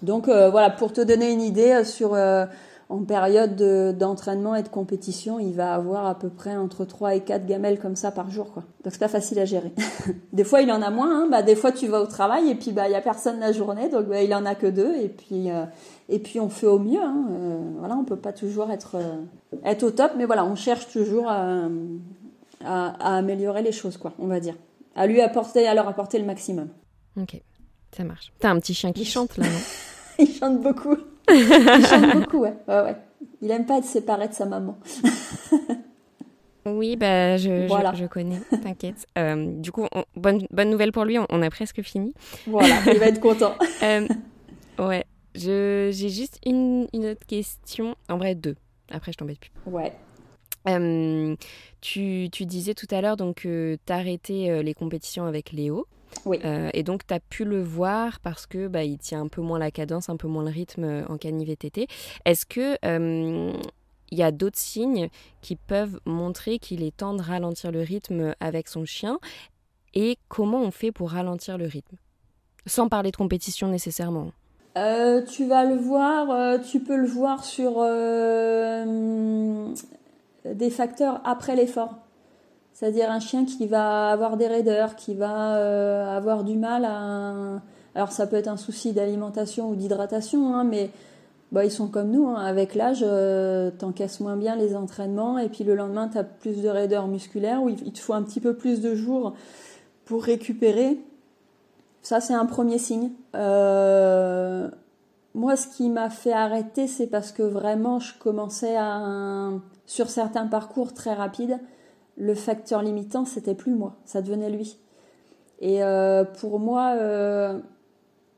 Donc voilà, pour te donner une idée sur en période d'entraînement et de compétition, il va avoir à peu près entre 3 et 4 gamelles comme ça par jour. Quoi. Donc c'est pas facile à gérer. des fois il en a moins, hein. bah, des fois tu vas au travail et puis bah il y a personne la journée, donc bah, il en a que deux et puis euh, et puis on fait au mieux. Hein. Euh, voilà, on peut pas toujours être euh, être au top, mais voilà, on cherche toujours à, à, améliorer les choses, quoi, on va dire, à lui apporter, à leur apporter le maximum. Ok, ça marche. T'as un petit chien qui chante là, non? Il chante beaucoup. Il chante beaucoup, ouais. ouais, ouais. Il aime pas être séparé de sa maman. oui, bah, je, je, connais, t'inquiète. Euh, du coup, bonne, bonne nouvelle pour lui, on, a presque fini. Voilà, il va être content. euh, ouais, j'ai juste une, une, autre question, en vrai deux. Après, je t'embête plus. Ouais. Euh, tu, tu, disais tout à l'heure donc euh, les compétitions avec Léo. Oui. Euh, et donc, tu as pu le voir parce que bah, il tient un peu moins la cadence, un peu moins le rythme euh, en cani VTT. Est-ce que euh, il y a d'autres signes qui peuvent montrer qu'il est temps de ralentir le rythme avec son chien? Et comment on fait pour ralentir le rythme? Sans parler de compétition nécessairement. tu vas le voir, tu peux le voir sur des facteurs après l'effort. C'est-à-dire un chien qui va avoir des raideurs, qui va euh, avoir du mal à... Alors ça peut être un souci d'alimentation ou d'hydratation, hein, mais bah, ils sont comme nous. Hein. Avec l'âge, euh, t'encaisses moins bien les entraînements et puis le lendemain, tu as plus de raideurs musculaires où il te faut un petit peu plus de jours pour récupérer. Ça, c'est un premier signe. Euh, moi, ce qui m'a fait arrêter, c'est parce que vraiment, je commençais à, sur certains parcours très rapides, le facteur limitant, c'était plus moi, ça devenait lui. Et euh, pour moi, euh,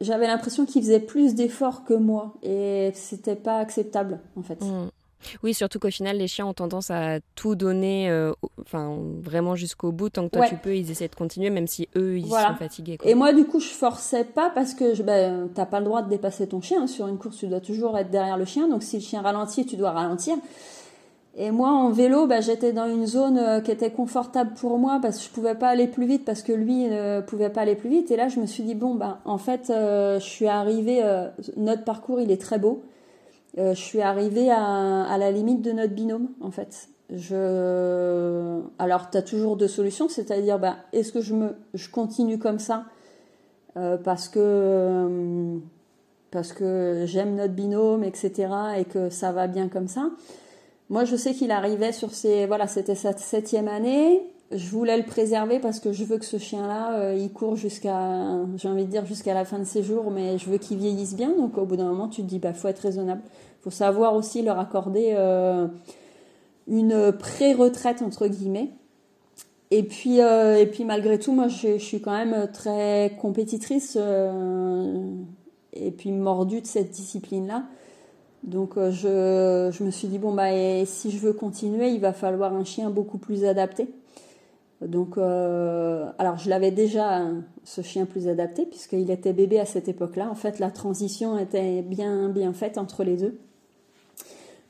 j'avais l'impression qu'il faisait plus d'efforts que moi, et c'était pas acceptable, en fait. Mmh. Oui, surtout qu'au final, les chiens ont tendance à tout donner, euh, enfin vraiment jusqu'au bout. Tant que toi tu peux, ils essaient de continuer, même si eux ils sont fatigués. Et moi, du coup, je forçais pas parce que ben, t'as pas le droit de dépasser ton chien. Hein. Sur une course, tu dois toujours être derrière le chien. Donc si le chien ralentit, tu dois ralentir. Et moi, en vélo, ben, j'étais dans une zone euh, qui était confortable pour moi parce que je pouvais pas aller plus vite parce que lui ne pouvait pas aller plus vite. Et là, je me suis dit bon, ben en fait, euh, je suis arrivée. notre parcours, il est très beau. Euh, je suis arrivée à, la limite de notre binôme, en fait. Alors, tu as toujours deux solutions, c'est-à-dire, bah, est-ce que je, me... je continue comme ça euh, parce que, euh, parce que j'aime notre binôme, etc., et que ça va bien comme ça Moi, je sais qu'il arrivait sur ses... Voilà, c'était sa septième année. Je voulais le préserver parce que je veux que ce chien-là, il court jusqu'à, j'ai envie de dire jusqu'à la fin de ses jours, mais je veux qu'il vieillisse bien. Donc, au bout d'un moment, tu te dis, bah, faut être raisonnable faut savoir aussi leur accorder euh, une pré-retraite entre guillemets. Et puis, euh, et puis malgré tout, moi, je, suis quand même très compétitrice euh, et puis mordue de cette discipline-là. Donc, je, je, me suis dit bon bah, si je veux continuer, il va falloir un chien beaucoup plus adapté. Donc, alors je l'avais déjà ce chien plus adapté puisqu'il était bébé à cette époque-là. En fait, la transition était bien bien faite entre les deux.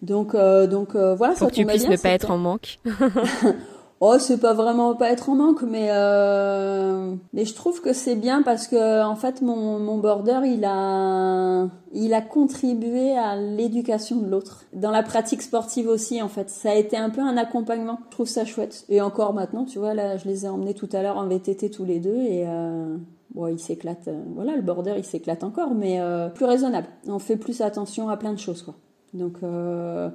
Donc, euh, donc euh, voilà, Pour ça que tu puisses ne pas être en manque. oh, c'est pas vraiment pas être en manque, mais euh, mais je trouve que c'est bien parce que en fait mon, mon border il a il a contribué à l'éducation de l'autre dans la pratique sportive aussi en fait. Ça a été un peu un accompagnement. Je trouve ça chouette. Et encore maintenant, tu vois là, je les ai emmenés tout à l'heure en VTT tous les deux et Bon, il s'éclate, voilà, le border, il s'éclate encore, mais plus raisonnable. On fait plus attention à plein de choses, quoi. Donc euh,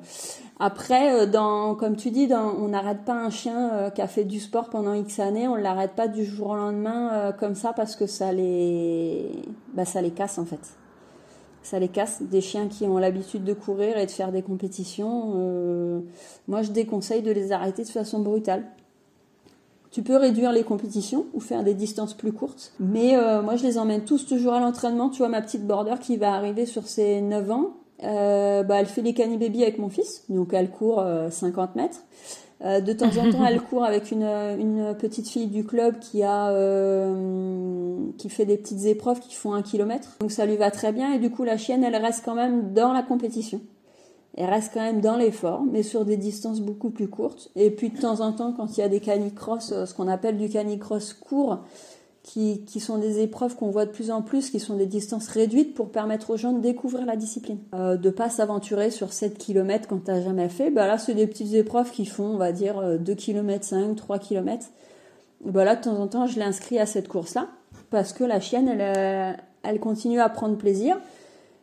après, euh, comme tu dis, on n'arrête pas un chien euh, qui a fait du sport pendant X années, on l'arrête pas du jour au lendemain comme ça parce que ça les, bah, ça les casse en fait. Ça les casse. Des chiens qui ont l'habitude de courir et de faire des compétitions, moi je déconseille de les arrêter de façon brutale. Tu peux réduire les compétitions ou faire des distances plus courtes, mais moi je les emmène tous toujours à l'entraînement. Tu vois ma petite border qui va arriver sur ses 9 ans, euh, bah, elle fait les baby avec mon fils, donc elle court 50 euh, mètres. Euh, de temps en temps, elle court avec une, une, petite fille du club qui a qui fait des petites épreuves qui font un kilomètre. Donc ça lui va très bien et du coup la chienne, elle reste quand même dans la compétition. Elle reste quand même dans l'effort, mais sur des distances beaucoup plus courtes. Et puis de temps en temps, quand il y a des canicross, ce qu'on appelle du canicross court, qui, sont des épreuves qu'on voit de plus en plus, qui sont des distances réduites pour permettre aux gens de découvrir la discipline. Euh, de pas s'aventurer sur 7 km quand t'as jamais fait, bah là c'est des petites épreuves qui font, on va dire, 2 km 5, 3 km. Bah là de temps en temps je l'inscris à cette course-là, parce que la chienne, elle, euh, elle continue à prendre plaisir.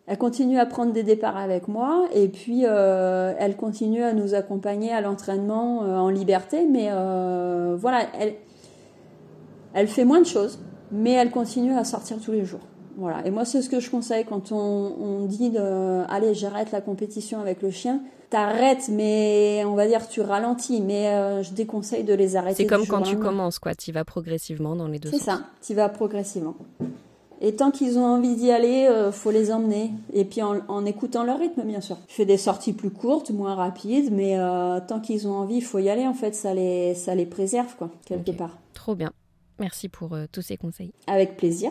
Elle continue à prendre des départs avec moi et puis euh, elle continue à nous accompagner à l'entraînement euh, en liberté. Mais voilà, elle, elle fait moins de choses, mais elle continue à sortir tous les jours. Voilà. Et moi, c'est ce que je conseille quand on, dit de, allez, j'arrête la compétition avec le chien. T'arrêtes, mais on va dire tu ralentis, mais euh, je déconseille de les arrêter. C'est comme quand tu commences, quoi. Tu vas progressivement dans les deux sens. C'est ça. Tu vas progressivement. Et tant qu'ils ont envie d'y aller, euh, faut les emmener. Et puis en, écoutant leur rythme, bien sûr. Je fais des sorties plus courtes, moins rapides, mais euh, tant qu'ils ont envie, il faut y aller. En fait, ça les, ça les préserve, quoi, quelque part. Trop bien. Merci pour euh, tous ces conseils. Avec plaisir.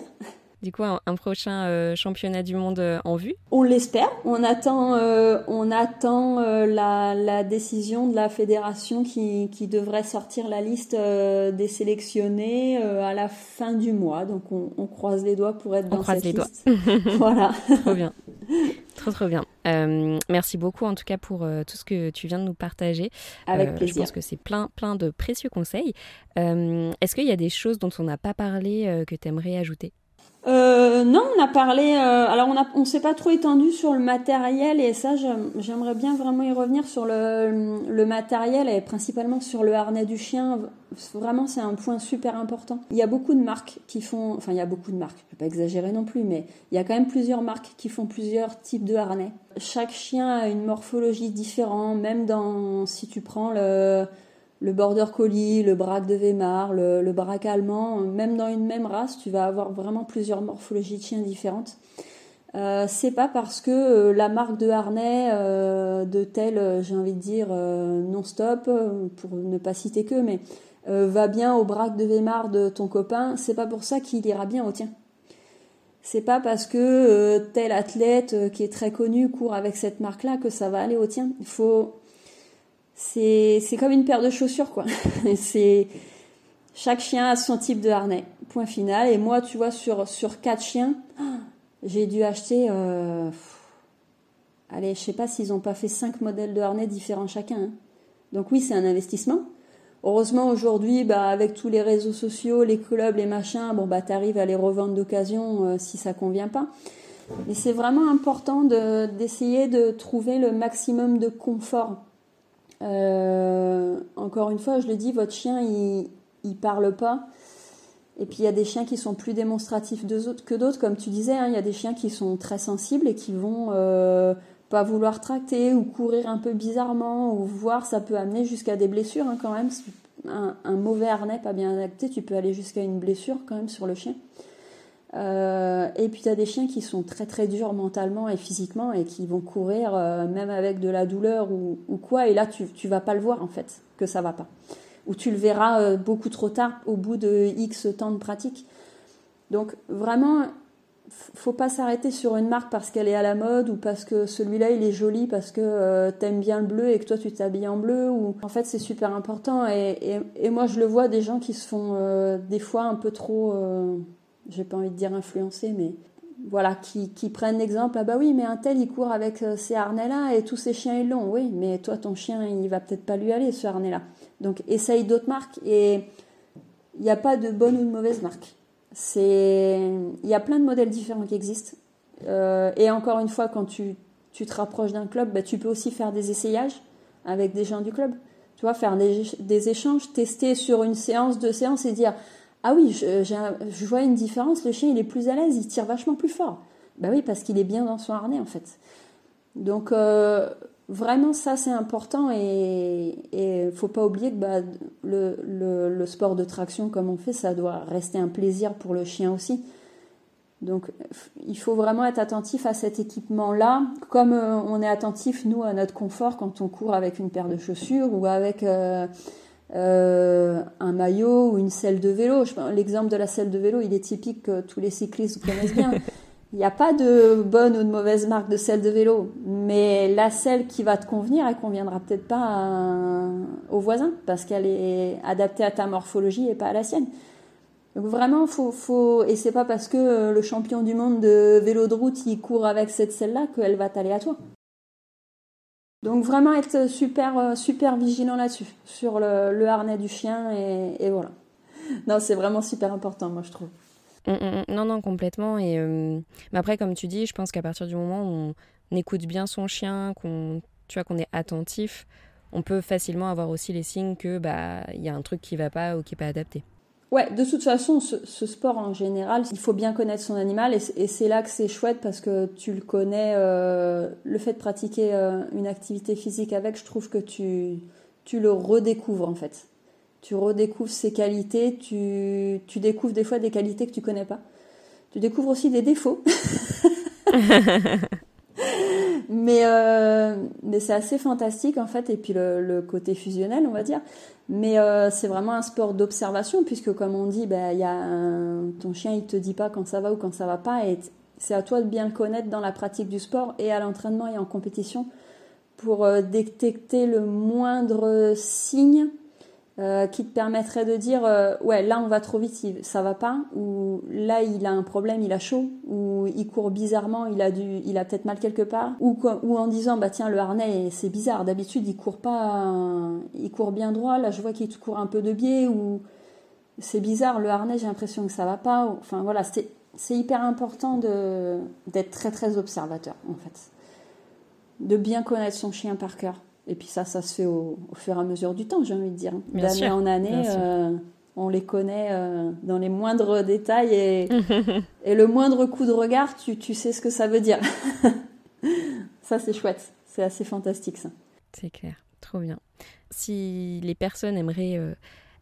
Du coup, un, prochain euh, championnat du monde euh, en vue? On l'espère. On attend, on attend la, décision de la fédération qui, devrait sortir la liste des sélectionnés à la fin du mois. Donc, on, croise les doigts pour être dans cette liste. voilà. Trop bien. Trop, trop bien. Euh, merci beaucoup en tout cas pour euh, tout ce que tu viens de nous partager. Avec plaisir. Je pense que c'est plein, plein de précieux conseils. Euh, est-ce qu'il y a des choses dont on n'a pas parlé que tu aimerais ajouter? Euh, non, on a parlé. Euh, alors, on a, on s'est pas trop étendu sur le matériel et ça, j'aimerais bien vraiment y revenir sur le, matériel et principalement sur le harnais du chien. Vraiment, c'est un point super important. Il y a beaucoup de marques qui font, enfin, il y a beaucoup de marques. Je vais pas exagérer non plus, mais il y a quand même plusieurs marques qui font plusieurs types de harnais. Chaque chien a une morphologie différente, même dans si tu prends le le border collie, le braque de Weimar, le, braque allemand, même dans une même race, tu vas avoir vraiment plusieurs morphologies de chiens différentes. Euh, c'est pas parce que euh, la marque de harnais euh, de tel, j'ai envie de dire non-stop, pour ne pas citer que, mais va bien au braque de Weimar de ton copain, c'est pas pour ça qu'il ira bien au tien. C'est pas parce que tel athlète qui est très connu court avec cette marque-là que ça va aller au tien. Il faut c'est c'est comme une paire de chaussures quoi. c'est chaque chien a son type de harnais. Point final. Et moi, tu vois, sur sur quatre chiens, j'ai dû acheter. Euh, allez, je sais pas s'ils ont pas fait cinq modèles de harnais différents chacun. Hein. Donc oui, c'est un investissement. Heureusement aujourd'hui, bah avec tous les réseaux sociaux, les clubs, les machins, bon bah t'arrives à les revendre d'occasion euh, si ça convient pas. Mais c'est vraiment important de d'essayer de trouver le maximum de confort euh, encore une fois, je le dis, votre chien, il, parle pas. Et puis il y a des chiens qui sont plus démonstratifs que d'autres, comme tu disais. Hein, il y a des chiens qui sont très sensibles et qui vont euh, pas vouloir tracter ou courir un peu bizarrement ou voir, ça peut amener jusqu'à des blessures hein, quand même. Un, mauvais harnais pas bien adapté, tu peux aller jusqu'à une blessure quand même sur le chien. Euh, et puis tu as des chiens qui sont très très durs mentalement et physiquement et qui vont courir euh, même avec de la douleur ou, quoi. Et là, tu, vas pas le voir en fait, que ça va pas. Ou tu le verras euh, beaucoup trop tard au bout de X temps de pratique. Donc vraiment, faut pas s'arrêter sur une marque parce qu'elle est à la mode ou parce que celui-là il est joli parce que t'aimes bien le bleu et que toi tu t'habilles en bleu ou en fait c'est super important et, moi je le vois des gens qui se font des fois un peu trop j'ai pas envie de dire influencer, mais voilà, qui, qui prennent l'exemple, ah bah oui, mais un tel, il court avec euh, ces harnais-là et tous ces chiens, ils l'ont. Oui, mais toi, ton chien, il va peut-être pas lui aller, ce harnais-là. Donc, essaye d'autres marques et il n'y a pas de bonne ou de mauvaise marque. C'est, il y a plein de modèles différents qui existent. Euh, et encore une fois, quand tu, tu te rapproches d'un club, bah, tu peux aussi faire des essayages avec des gens du club. Tu vois, faire des, des échanges, tester sur une séance, deux séances et dire, ah oui, je, vois une différence, le chien il est plus à l'aise, il tire vachement plus fort. Bah oui, parce qu'il est bien dans son harnais en fait. Donc euh, vraiment ça c'est important et il faut pas oublier que bah, le, sport de traction comme on fait, ça doit rester un plaisir pour le chien aussi. Donc il faut vraiment être attentif à cet équipement-là, comme euh, on est attentif nous à notre confort quand on court avec une paire de chaussures ou avec euh, euh, un maillot ou une selle de vélo. L'exemple de la selle de vélo, il est typique que tous les cyclistes connaissent bien. Il n'y a pas de bonne ou de mauvaise marque de selle de vélo, mais la selle qui va te convenir, elle conviendra peut-être pas au voisin parce qu'elle est adaptée à ta morphologie et pas à la sienne. Donc vraiment, faut, faut, et c'est pas parce que le champion du monde de vélo de route il court avec cette selle-là qu'elle va t'aller à toi. Donc vraiment être super, euh, super vigilant là-dessus, sur le, harnais du chien et, voilà. Non, c'est vraiment super important, moi je trouve. Mm, mm, mm. non, non, complètement. Et euh, mais après, comme tu dis, je pense qu'à partir du moment où on écoute bien son chien, qu'on, tu vois, qu'on est attentif, on peut facilement avoir aussi les signes que bah il y a un truc qui va pas ou qui est pas adapté. Ouais, de toute façon, ce, sport en général, il faut bien connaître son animal et, c'est là que c'est chouette parce que tu le connais. Euh, le fait de pratiquer euh, une activité physique avec, je trouve que tu, tu le redécouvres en fait. Tu redécouvres ses qualités, tu, tu découvres des fois des qualités que tu connais pas. Tu découvres aussi des défauts. mais euh, mais c'est assez fantastique en fait et puis le, côté fusionnel on va dire. Mais euh, c'est vraiment un sport d'observation puisque comme on dit, ben, y a ton chien il te dit pas quand ça va ou quand ça va pas et c'est à toi de bien le connaître dans la pratique du sport et à l'entraînement et en compétition pour euh, détecter le moindre signe euh, qui te permettrait de dire euh, ouais là on va trop vite ça va pas ou là il a un problème il a chaud ou il court bizarrement il a du il a peut-être mal quelque part ou ou en disant bah tiens le harnais c'est bizarre d'habitude il court pas il court bien droit là je vois qu'il court un peu de biais ou c'est bizarre le harnais j'ai l'impression que ça va pas enfin voilà c'est c'est hyper important d'être très très observateur en fait. De bien connaître son chien par cœur. Et puis ça, ça se fait au, fur et à mesure du temps, j'ai envie de dire. D'année en année, euh, on les connaît euh, dans les moindres détails et, et, le moindre coup de regard, tu, tu sais ce que ça veut dire. ça, c'est chouette. C'est assez fantastique, ça. C'est clair. Trop bien. Si les personnes aimeraient euh,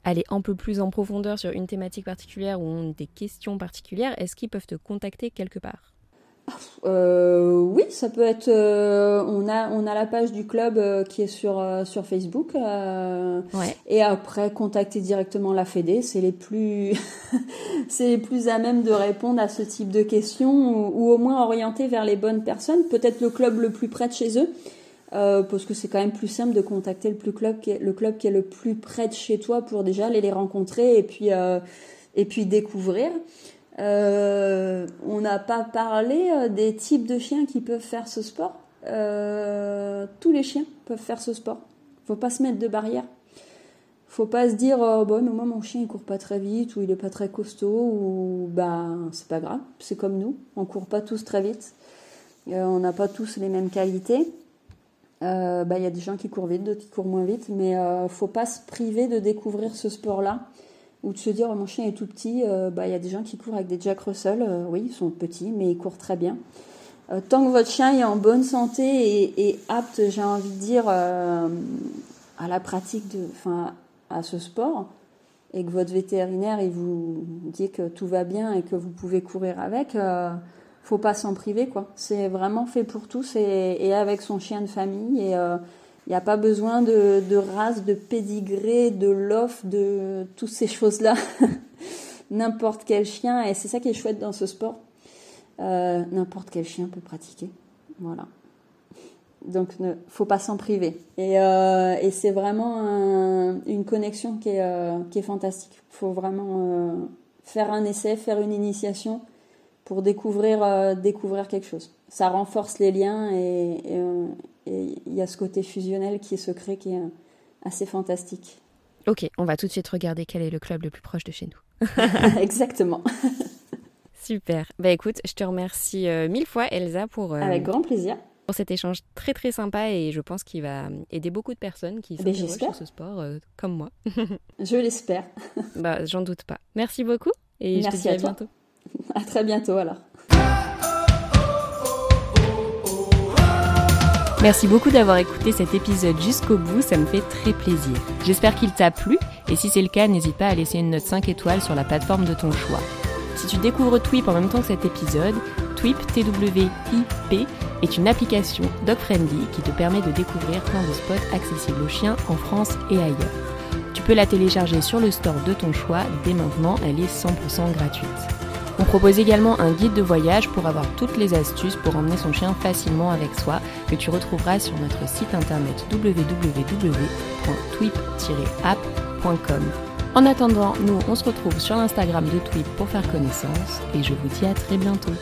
aller un peu plus en profondeur sur une thématique particulière ou ont des questions particulières, est-ce qu'ils peuvent te contacter quelque part? Euh, oui, ça peut être. Euh, on a on a la page du club euh, qui est sur sur Facebook. Ouais. Et après, contacter directement la Fédé, c'est les plus c'est les plus à même de répondre à ce type de questions ou, au moins orienter vers les bonnes personnes. Peut-être le club le plus près de chez eux. parce que c'est quand même plus simple de contacter le plus club qui est, le club qui est le plus près de chez toi pour déjà aller les rencontrer et puis et puis découvrir. Euh, on n'a pas parlé euh, des types de chiens qui peuvent faire ce sport. Euh, tous les chiens peuvent faire ce sport. Faut pas se mettre de barrière. Faut pas se dire bon, mais moi mon chien il court pas très vite ou il est pas très costaud ou bah c'est pas grave. C'est comme nous, on court pas tous très vite. on n'a pas tous les mêmes qualités. bah il y a des gens qui courent vite, d'autres qui courent moins vite, mais faut pas se priver de découvrir ce sport-là ou de se dire oh, mon chien est tout petit, euh, bah, il y a des gens qui courent avec des Jack Russell, euh, oui, ils sont petits, mais ils courent très bien. Euh, tant que votre chien est en bonne santé et, apte, j'ai envie de dire, à la pratique, enfin, à ce sport, et que votre vétérinaire il vous dit que tout va bien et que vous pouvez courir avec, faut pas s'en priver quoi. C'est vraiment fait pour tous et, et, avec son chien de famille et il n'y a pas besoin de, de, race, de pédigré, de lof, de toutes ces choses-là. N'importe quel chien, et c'est ça qui est chouette dans ce sport. Euh, N'importe quel chien peut pratiquer. Voilà. Donc, ne faut pas s'en priver. Et, euh, et c'est vraiment un, une connexion qui est, euh, qui est fantastique. Faut vraiment euh, faire un essai, faire une initiation pour découvrir, découvrir quelque chose. Ça renforce les liens et, et il y a ce côté fusionnel qui est secret qui est assez fantastique. Ok, on va tout de suite regarder quel est le club le plus proche de chez nous. Exactement. Super. Bah écoute, je te remercie euh, mille fois Elsa pour... Euh, Avec grand plaisir. Pour cet échange très très sympa et je pense qu'il va aider beaucoup de personnes qui sont sur ce sport euh, comme moi. je l'espère. bah j'en doute pas. Merci beaucoup et je te dis à, à bientôt. À très bientôt alors. Merci beaucoup d'avoir écouté cet épisode jusqu'au bout, ça me fait très plaisir. J'espère qu'il t'a plu et si c'est le cas, n'hésite pas à laisser une note 5 étoiles sur la plateforme de ton choix. Si tu découvres Twip en même temps que cet épisode, Twip, T-W-I-P, est une application dog-friendly qui te permet de découvrir plein de spots accessibles aux chiens en France et ailleurs. Tu peux la télécharger sur le store de ton choix, dès maintenant elle est 100% gratuite. On propose également un guide de voyage pour avoir toutes les astuces pour emmener son chien facilement avec soi que tu retrouveras sur notre site internet www.twip-app.com. En attendant, nous on se retrouve sur l'Instagram de Twip pour faire connaissance et je vous dis à très bientôt.